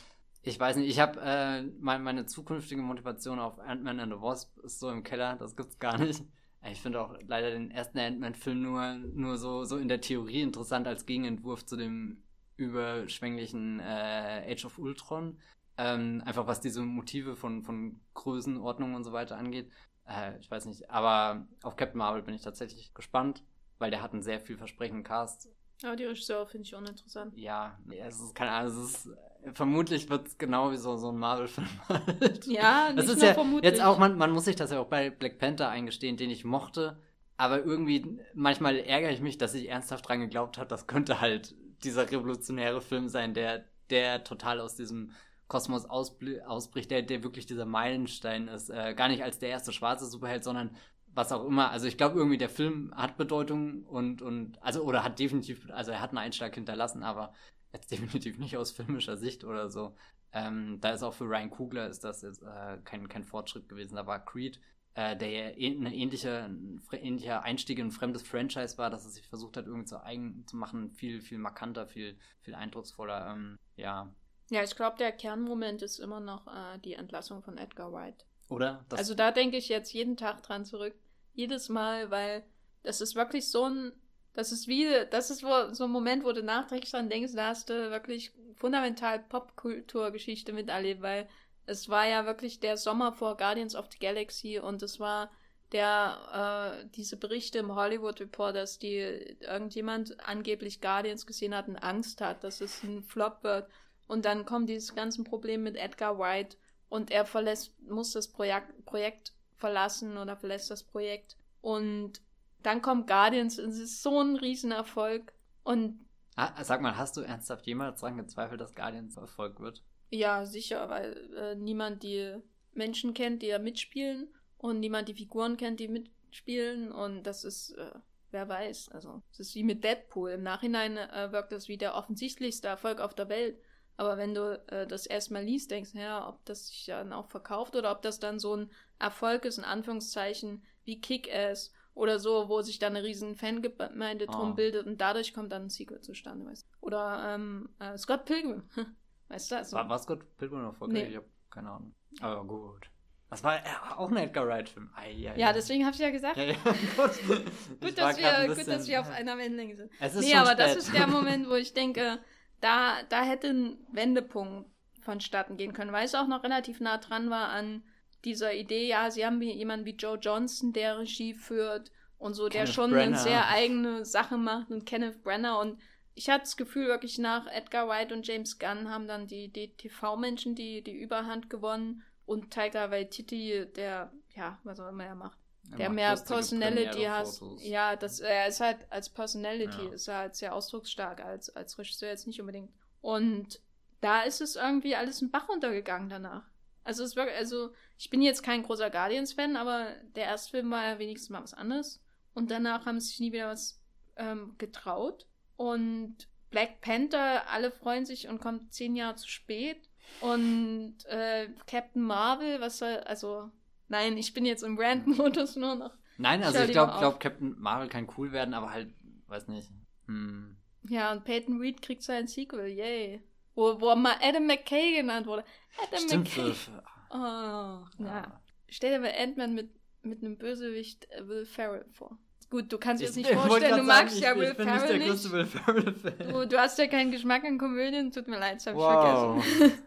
ich weiß nicht, ich habe äh, mein, meine zukünftige Motivation auf Ant-Man and the Wasp ist so im Keller, das gibt's gar nicht. Ich finde auch leider den ersten Ant-Man-Film nur, nur so, so in der Theorie interessant als Gegenentwurf zu dem überschwänglichen äh, Age of Ultron. Ähm, einfach was diese Motive von, von Größenordnung und so weiter angeht. Äh, ich weiß nicht, aber auf Captain Marvel bin ich tatsächlich gespannt, weil der hat einen sehr vielversprechenden Cast. Aber die Regisseur finde ich uninteressant. Ja, es ist keine Ahnung, es ist vermutlich wird es genau wie so, so ein Marvel-Film halt. Ja, das nicht ist nur ja vermutlich. jetzt auch, man, man muss sich das ja auch bei Black Panther eingestehen, den ich mochte. Aber irgendwie, manchmal ärgere ich mich, dass ich ernsthaft dran geglaubt habe, das könnte halt dieser revolutionäre Film sein, der, der total aus diesem Kosmos ausbricht, der, der wirklich dieser Meilenstein ist. Äh, gar nicht als der erste schwarze Superheld, sondern was auch immer. Also ich glaube irgendwie, der Film hat Bedeutung und, und, also, oder hat definitiv, also er hat einen Einschlag hinterlassen, aber jetzt definitiv nicht aus filmischer Sicht oder so. Ähm, da ist auch für Ryan Coogler ist das jetzt äh, kein, kein Fortschritt gewesen. Da war Creed, äh, der ja ähn- eine ähnliche, ein ähnlicher Einstieg in ein fremdes Franchise war, dass es sich versucht hat, irgendwie zu eigen zu machen, viel, viel markanter, viel, viel eindrucksvoller. Ähm, ja. ja, ich glaube, der Kernmoment ist immer noch äh, die Entlassung von Edgar Wright. Oder? Das, also da denke ich jetzt jeden Tag dran zurück. Jedes Mal, weil das ist wirklich so ein. Das ist wie, das ist so ein Moment, wo du nachträglich dran denkst, da hast du wirklich fundamental Popkulturgeschichte miterlebt, weil es war ja wirklich der Sommer vor Guardians of the Galaxy und es war der, äh, diese Berichte im Hollywood Report, dass die irgendjemand angeblich Guardians gesehen hat und Angst hat, dass es ein Flop wird. Und dann kommt dieses ganze Problem mit Edgar Wright und er verlässt, muss das Projekt, Projekt verlassen oder verlässt das Projekt. Und dann kommt Guardians und es ist so ein Riesenerfolg. Und ah, sag mal, hast du ernsthaft jemals daran gezweifelt, dass Guardians Erfolg wird? ja, sicher, weil äh, niemand die Menschen kennt, die da mitspielen und niemand die Figuren kennt, die mitspielen. Und das ist, äh, wer weiß, also es ist wie mit Deadpool. Im Nachhinein äh, wirkt das wie der offensichtlichste Erfolg auf der Welt. Aber wenn du äh, das erstmal liest, denkst du, ja, ob das sich dann auch verkauft oder ob das dann so ein Erfolg ist, in Anführungszeichen, wie Kick-Ass oder so, wo sich dann eine riesen Fangemeinde drum Ah. bildet und dadurch kommt dann ein Sequel zustande, weißt du. Oder ähm, äh, Scott Pilgrim, weißt du, also, War, war Scott Pilgrim erfolgreich? Nee. Ich habe keine Ahnung. Aber gut. Das war ja, auch ein Edgar Wright-Film. Ja, deswegen habe ich ja gesagt, Ja, ja, gut. Dass wir, gut, dass wir auf einer Wellenlänge sind. Es ist Nee, aber das spät. ist der Moment, wo ich denke, da, da hätte ein Wendepunkt vonstatten gehen können, weil es auch noch relativ nah dran war an dieser Idee, ja, sie haben jemanden wie Joe Johnston, der Regie führt und so, der Kenneth schon eine sehr eigene Sache macht und Kenneth Brenner und ich hatte das Gefühl, wirklich nach Edgar Wright und James Gunn haben dann die, die TV-Menschen die, die Überhand gewonnen und Taika Waititi, der, ja, was auch immer er macht Er der macht mehr Personality hat. Ja, das, er ist halt als Personality, Ja. ist er halt sehr ausdrucksstark, als, als Regisseur jetzt nicht unbedingt. Und da ist es irgendwie alles im Bach runtergegangen danach. Also es wirklich, also ich bin jetzt kein großer Guardians-Fan, aber der erste Film war ja wenigstens mal was anderes. Und danach haben sie sich nie wieder was ähm, getraut. Und Black Panther, alle freuen sich und kommt zehn Jahre zu spät. Und äh, Captain Marvel, was soll, also, nein, ich bin jetzt im Rant-Modus nur noch. Nein, also Schau ich glaube, glaub, Captain Marvel kann cool werden, aber halt, weiß nicht. Hm. Ja, und Peyton Reed kriegt sein Sequel, yay. Wo, wo mal Adam McKay genannt wurde. Adam Stimmt. McKay. für- Oh, ja. Stell dir mal Ant-Man mit, mit einem Bösewicht äh, Will Ferrell vor. Gut, du kannst dir das Ich- nicht ich vorstellen, du magst sagen, ja ich, Will ich bin nicht Ferrell der größte nicht. Will Ferrell-Fan. Du, du hast ja keinen Geschmack an Komödien, tut mir leid, das hab ich Wow. vergessen.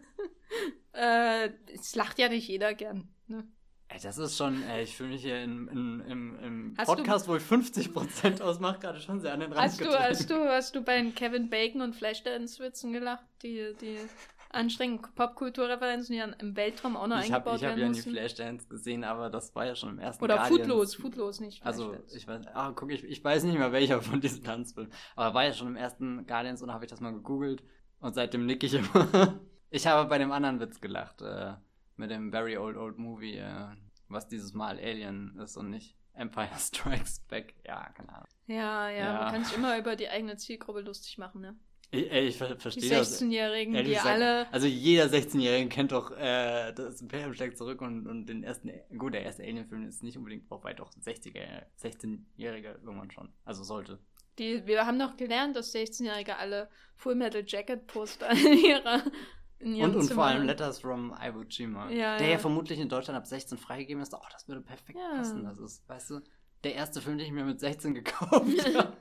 äh, es lacht ja nicht jeder gern. Ne? Das ist schon, ey, ich fühle mich hier in, in, im, im Hast du- Podcast, wo ich 50% ausmache, gerade schon sehr an den Rand Hast du, hast du, hast du bei den Kevin Bacon und Flashdance-Witzen gelacht, die, die anstrengenden Popkulturreferenzen, die dann im Weltraum auch noch Ich habe eingebaut ich hab werden ja nie? Flashdance gesehen, aber das war ja schon im ersten Oder Guardians. Footloose, Footloose nicht. Also, Flashdance. ich weiß, ah, guck, ich, ich weiß nicht mehr welcher von diesen Tanzfilmen. Aber war ja schon im ersten Guardians und habe ich das mal gegoogelt und seitdem nick ich immer. ich habe bei dem anderen Witz gelacht, äh, mit dem Very Old Old Movie, äh, was dieses Mal Alien ist und nicht Empire Strikes Back. Ja, keine Ahnung. Ja, ja, Ja. man kann sich immer über die eigene Zielgruppe lustig machen, ne? Ich, ich ver Die verstehe das. 16-Jährigen, Ehrlich die gesagt, alle. Also jeder 16-Jährige kennt doch äh, das Imperium schlägt zurück und, und den ersten, gut, der erste Alien-Film ist nicht unbedingt vorbei, doch 60er, 16-Jährige irgendwann schon. Also sollte. Die, wir haben doch gelernt, dass 16-Jährige alle Full Metal Jacket Poster in ihrer. Und, und Zimmer vor allem. Letters from Iwo Jima. Ja, der ja. ja vermutlich in Deutschland ab 16 freigegeben ist. Oh, das würde perfekt Ja. passen. Das ist, weißt du, der erste Film, den ich mir mit 16 gekauft habe,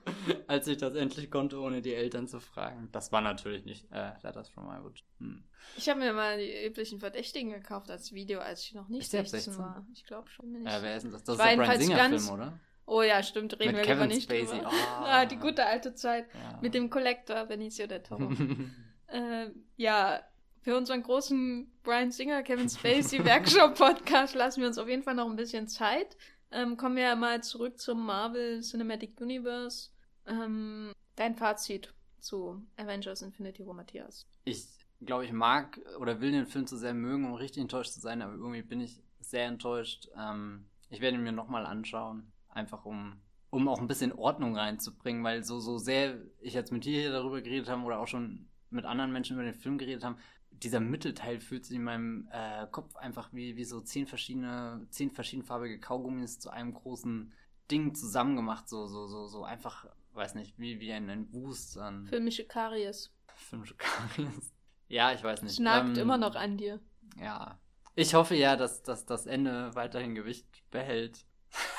als ich das endlich konnte, ohne die Eltern zu fragen. Das war natürlich nicht äh, Letters from Iwo Jima. Hm. Ich habe mir mal die üblichen Verdächtigen gekauft als Video, als ich noch nicht Ist der ab 16 16? war. Ich glaube schon. Äh, wer ist denn das? Das war ist der Brian jedenfalls Singer ganz- Film, oder? oh ja, stimmt, reden Mit wir Kevin lieber nicht Spacey. drüber. Ah. ah, die gute alte Zeit. Ja. Mit dem Collector Benicio del Toro. äh, ja, für unseren großen Brian Singer, Kevin Spacey Workshop-Podcast lassen wir uns auf jeden Fall noch ein bisschen Zeit. Ähm, kommen wir mal zurück zum Marvel Cinematic Universe. Ähm, dein Fazit zu Avengers Infinity War, Matthias. Ich glaube, ich mag oder will den Film zu sehr mögen, um richtig enttäuscht zu sein, aber irgendwie bin ich sehr enttäuscht. Ähm, ich werde ihn mir nochmal anschauen, einfach um, um auch ein bisschen Ordnung reinzubringen, weil so, so sehr ich jetzt mit dir hier darüber geredet habe oder auch schon mit anderen Menschen über den Film geredet haben, dieser Mittelteil fühlt sich in meinem äh, Kopf einfach wie, wie so zehn verschiedene, zehn verschiedenfarbige Kaugummis zu einem großen Ding zusammengemacht, so, so, so, so einfach, weiß nicht, wie, wie ein, ein Wust an. Filmische Karies. Filmische Karies. Ja, ich weiß nicht. Es nagt ähm, immer noch an dir. Ja. Ich hoffe ja, dass, dass das Ende weiterhin Gewicht behält.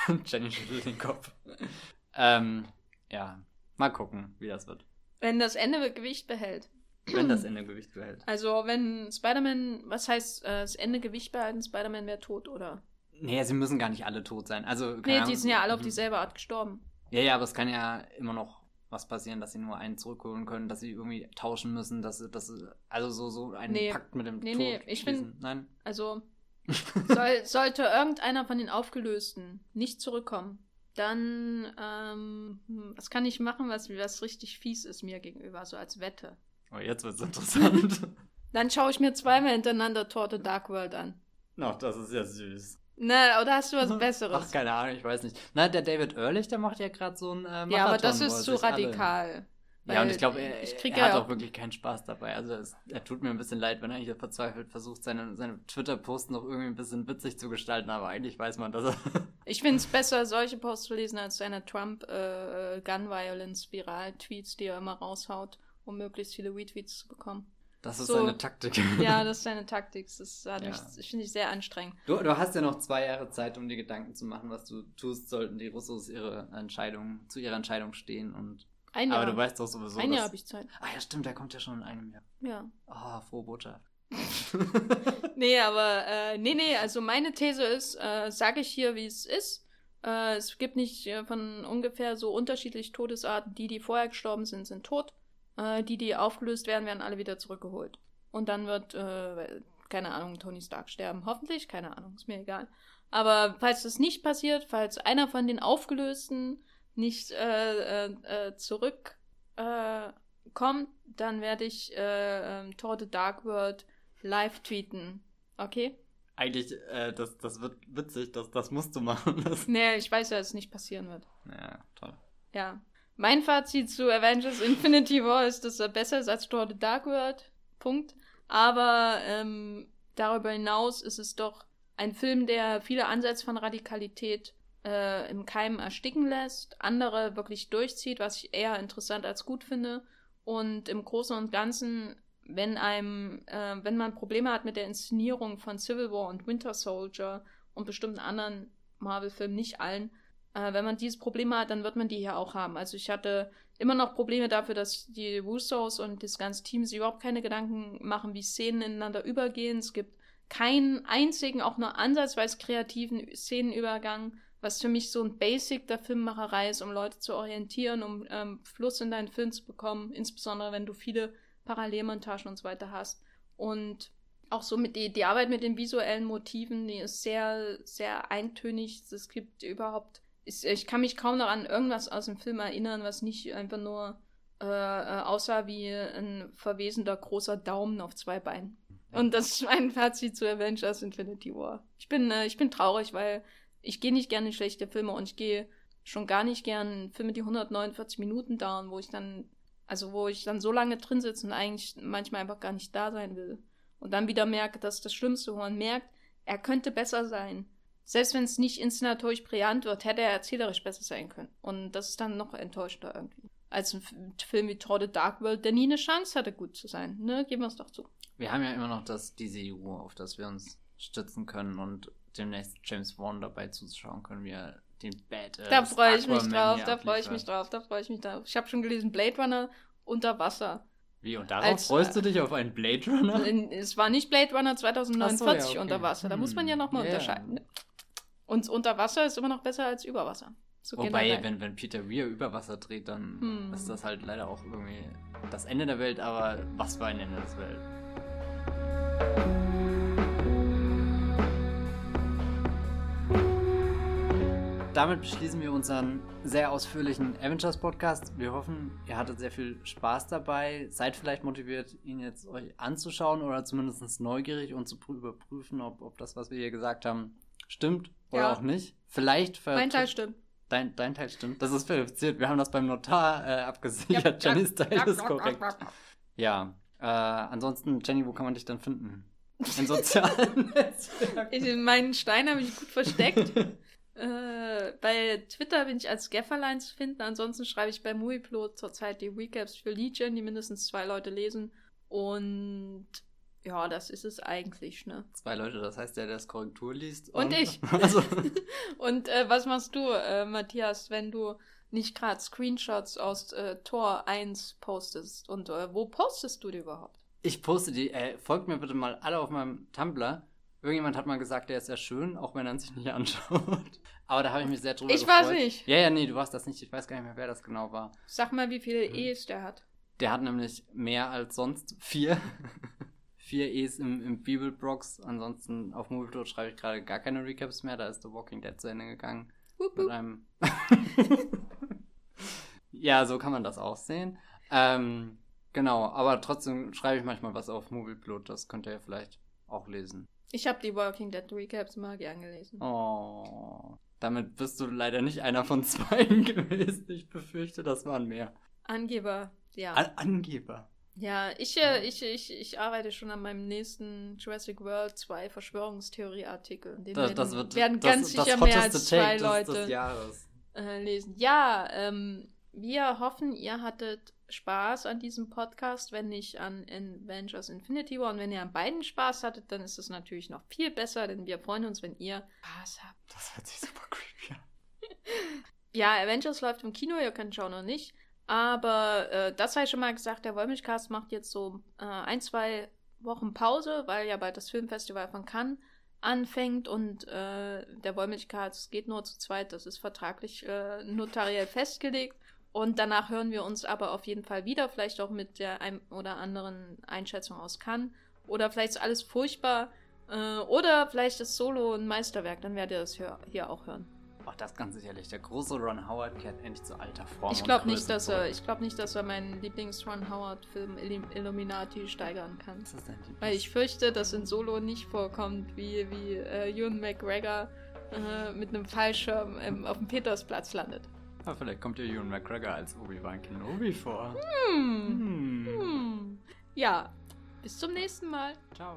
Jenny schüttelt den Kopf. ähm, ja, mal gucken, wie das wird. Wenn das Ende Gewicht behält. Wenn das Ende Gewicht behält. Also, wenn Spider-Man, was heißt äh, das Ende Gewicht behalten, Spider-Man wäre tot, oder? Nee, sie müssen gar nicht alle tot sein. Also, nee, Ahnung, die sind ja alle auf mhm. dieselbe Art gestorben. Ja, ja, aber es kann ja immer noch was passieren, dass sie nur einen zurückholen können, dass sie irgendwie tauschen müssen, dass sie, dass sie, also so, so einen nee, Pakt mit dem nee, Tod Nee, ich bin, nein? Also, soll, sollte irgendeiner von den Aufgelösten nicht zurückkommen, dann, ähm, was kann ich machen, was, was richtig fies ist mir gegenüber, so als Wette? Oh, jetzt wird's interessant. Dann schaue ich mir zweimal hintereinander Torte Dark World an. Ach, das ist ja süß. Na, oder hast du was Besseres? Ach, keine Ahnung, ich weiß nicht. Na, der David Ehrlich, der macht ja gerade so ein äh, Marathon. Ja, aber das ist zu radikal. Ja, und ich glaube, er, er hat auch wirklich keinen Spaß dabei. Also es, er tut mir ein bisschen leid, wenn er hier verzweifelt versucht, seine, seine Twitter-Posts noch irgendwie ein bisschen witzig zu gestalten, aber eigentlich weiß man, dass er. ich finde es besser, solche Posts zu lesen, als seine Trump-Gun-Violence-Viral-Tweets, äh, die er immer raushaut um möglichst viele Retweets zu bekommen. Das ist so, seine Taktik. Ja, das ist seine Taktik. Das ja. finde ich sehr anstrengend. Du, du hast ja noch zwei Jahre Zeit, um dir Gedanken zu machen, was du tust, sollten die Russos ihre Entscheidung, zu ihrer Entscheidung stehen und. Ein Jahr. Aber du weißt doch sowieso. Ein Jahr habe ich Zeit. Ah ja, stimmt, der kommt ja schon in einem Jahr. Ja. Ah, oh, frohe Botschaft. nee, aber äh, nee, nee, also meine These ist, äh, sage ich hier, wie es ist. Äh, es gibt nicht äh, von ungefähr so unterschiedlich Todesarten. Die, die vorher gestorben sind, sind tot. Äh, die, die aufgelöst werden, werden alle wieder zurückgeholt. Und dann wird, äh, keine Ahnung, Tony Stark sterben. Hoffentlich, keine Ahnung, ist mir egal. Aber falls das nicht passiert, falls einer von den Aufgelösten nicht äh, äh, äh zurückkommt, äh, dann werde ich äh, ähm, Tor the Dark World live tweeten. Okay? Eigentlich, äh, das, das wird witzig, das, das musst du machen. Das nee, ich weiß ja, dass es nicht passieren wird. Ja, toll. Ja. Mein Fazit zu Avengers Infinity War ist, dass er besser ist als Thor The Dark World. Punkt. Aber ähm, darüber hinaus ist es doch ein Film, der viele Ansätze von Radikalität äh, im Keim ersticken lässt, andere wirklich durchzieht, was ich eher interessant als gut finde. Und im Großen und Ganzen, wenn einem, äh, wenn man Probleme hat mit der Inszenierung von Civil War und Winter Soldier und bestimmten anderen Marvel-Filmen, nicht allen, äh, wenn man diese Probleme hat, dann wird man die hier auch haben. Also ich hatte immer noch Probleme dafür, dass die Russos und das ganze Team sich überhaupt keine Gedanken machen, wie Szenen ineinander übergehen. Es gibt keinen einzigen, auch nur ansatzweise kreativen Szenenübergang, was für mich so ein Basic der Filmmacherei ist, um Leute zu orientieren, um ähm, Fluss in deinen Film zu bekommen, insbesondere wenn du viele Parallelmontagen und so weiter hast. Und auch so mit die, die Arbeit mit den visuellen Motiven, die ist sehr, sehr eintönig. Es gibt überhaupt ich, ich kann mich kaum noch an irgendwas aus dem Film erinnern, was nicht einfach nur äh, äh, aussah wie ein verwesender großer Daumen auf zwei Beinen. Und das ist mein Fazit zu Avengers Infinity War. Ich bin, äh, ich bin traurig, weil ich gehe nicht gerne in schlechte Filme und ich gehe schon gar nicht gern Filme, die 149 Minuten dauern, wo ich dann, also wo ich dann so lange drin sitze und eigentlich manchmal einfach gar nicht da sein will. Und dann wieder merke, dass das Schlimmste, wo man merkt, er könnte besser sein. Selbst wenn es nicht inszenatorisch brillant wird, hätte er erzählerisch besser sein können. Und das ist dann noch enttäuschender irgendwie. Als ein Film wie Tour de Dark World, der nie eine Chance hatte, gut zu sein. Ne? Geben wir es doch zu. Wir haben ja immer noch das DCU, auf das wir uns stützen können und demnächst James Wan dabei zuschauen können, wie er den Bad. Äh, da freue ich mich drauf, da freue ich mich drauf, da freue ich mich drauf. Ich habe schon gelesen, Blade Runner unter Wasser. Wie, und darauf Als, freust du dich auf einen Blade Runner? Es war nicht Blade Runner 2049 so, ja, okay. unter Wasser, da hm. muss man ja nochmal yeah. unterscheiden. Und unter Wasser ist immer noch besser als über Wasser. So Wobei, wenn, wenn Peter Weir über Wasser dreht, dann hm. ist das halt leider auch irgendwie das Ende der Welt, aber was für ein Ende der Welt. damit beschließen wir unseren sehr ausführlichen Avengers-Podcast. Wir hoffen, ihr hattet sehr viel Spaß dabei. Seid vielleicht motiviert, ihn jetzt euch anzuschauen oder zumindest neugierig und zu überprüfen, ob, ob das, was wir hier gesagt haben, stimmt oder ja. auch nicht. Vielleicht Mein Teil stimmt. Dein, dein Teil stimmt. Das ist verifiziert. Wir haben das beim Notar äh, abgesichert. Ja, Jennys Teil ja, ist korrekt. Ja. Äh, ansonsten, Jenny, wo kann man dich dann finden? In sozialen Netzwerken. Meinen Stein habe ich gut versteckt. Äh, bei Twitter bin ich als Gafferline zu finden. Ansonsten schreibe ich bei Movieplot zurzeit die Recaps für Legion, die mindestens zwei Leute lesen. Und ja, das ist es eigentlich, ne? Zwei Leute, das heißt der, der das Korrektur liest. Und, und ich. Also. und äh, was machst du, äh, Matthias, wenn du nicht gerade Screenshots aus äh, Tor 1 postest? Und äh, wo postest du die überhaupt? Ich poste die, äh, folgt mir bitte mal alle auf meinem Tumblr. Irgendjemand hat mal gesagt, der ist sehr schön, auch wenn er sich nicht anschaut. Aber da habe ich mich sehr drüber ich gefreut. Ich weiß nicht. Ja, ja, nee, du warst das nicht. Ich weiß gar nicht mehr, wer das genau war. Sag mal, wie viele mhm. E's der hat. Der hat nämlich mehr als sonst vier. Vier E's im, im Bibelbrox. Ansonsten auf Movieplot schreibe ich gerade gar keine Recaps mehr. Da ist The Walking Dead zu Ende gegangen. Wup, wup. Mit einem. ja, so kann man das auch sehen. Ähm, genau, aber trotzdem schreibe ich manchmal was auf Movieplot. Das könnt ihr ja vielleicht auch lesen. Ich habe die Walking Dead Recaps mal gern gelesen. Oh. Damit bist du leider nicht einer von zwei gewesen. Ich befürchte, das waren mehr. Angeber, ja. An Angeber. Ja, ich, äh, ich, ich, ich arbeite schon an meinem nächsten Jurassic World 2 Verschwörungstheorie-Artikel. Den das, werden, das wird, werden das, ganz sicher mehr als zwei Leute äh, lesen. Ja, ähm, wir hoffen, ihr hattet Spaß an diesem Podcast, wenn nicht an Avengers Infinity War. Und wenn ihr an beiden Spaß hattet, dann ist es natürlich noch viel besser, denn wir freuen uns, wenn ihr Spaß habt. Das hört sich super creepy an. ja, Avengers läuft im Kino, ihr könnt schauen noch nicht. Aber äh, das habe ich schon mal gesagt, der Wollmilchcast macht jetzt so äh, ein, zwei Wochen Pause, weil ja bald das Filmfestival von Cannes anfängt und äh, der Wollmilchcast geht nur zu zweit, das ist vertraglich äh, notariell festgelegt. Und danach hören wir uns aber auf jeden Fall wieder, vielleicht auch mit der ein oder anderen Einschätzung aus Cannes. Oder vielleicht ist alles furchtbar. Äh, oder vielleicht ist Solo ein Meisterwerk, dann werdet ihr das hier, hier auch hören. Ach, das ganz sicherlich. Der große Ron Howard kehrt endlich zu alter Form. Ich glaube nicht, dass er, ich glaube nicht, dass er meinen Lieblings-Ron Howard-Film Illuminati steigern kann. Was ist dein Lieblings Weil ich fürchte, dass in Solo nicht vorkommt, wie, wie äh, Ewan McGregor äh, mit einem Fallschirm ähm, auf dem Petersplatz landet. Aber vielleicht kommt ja Ewan McGregor als Obi-Wan Kenobi vor. Hm. Hm. Hm. Ja, bis zum nächsten Mal. Ciao.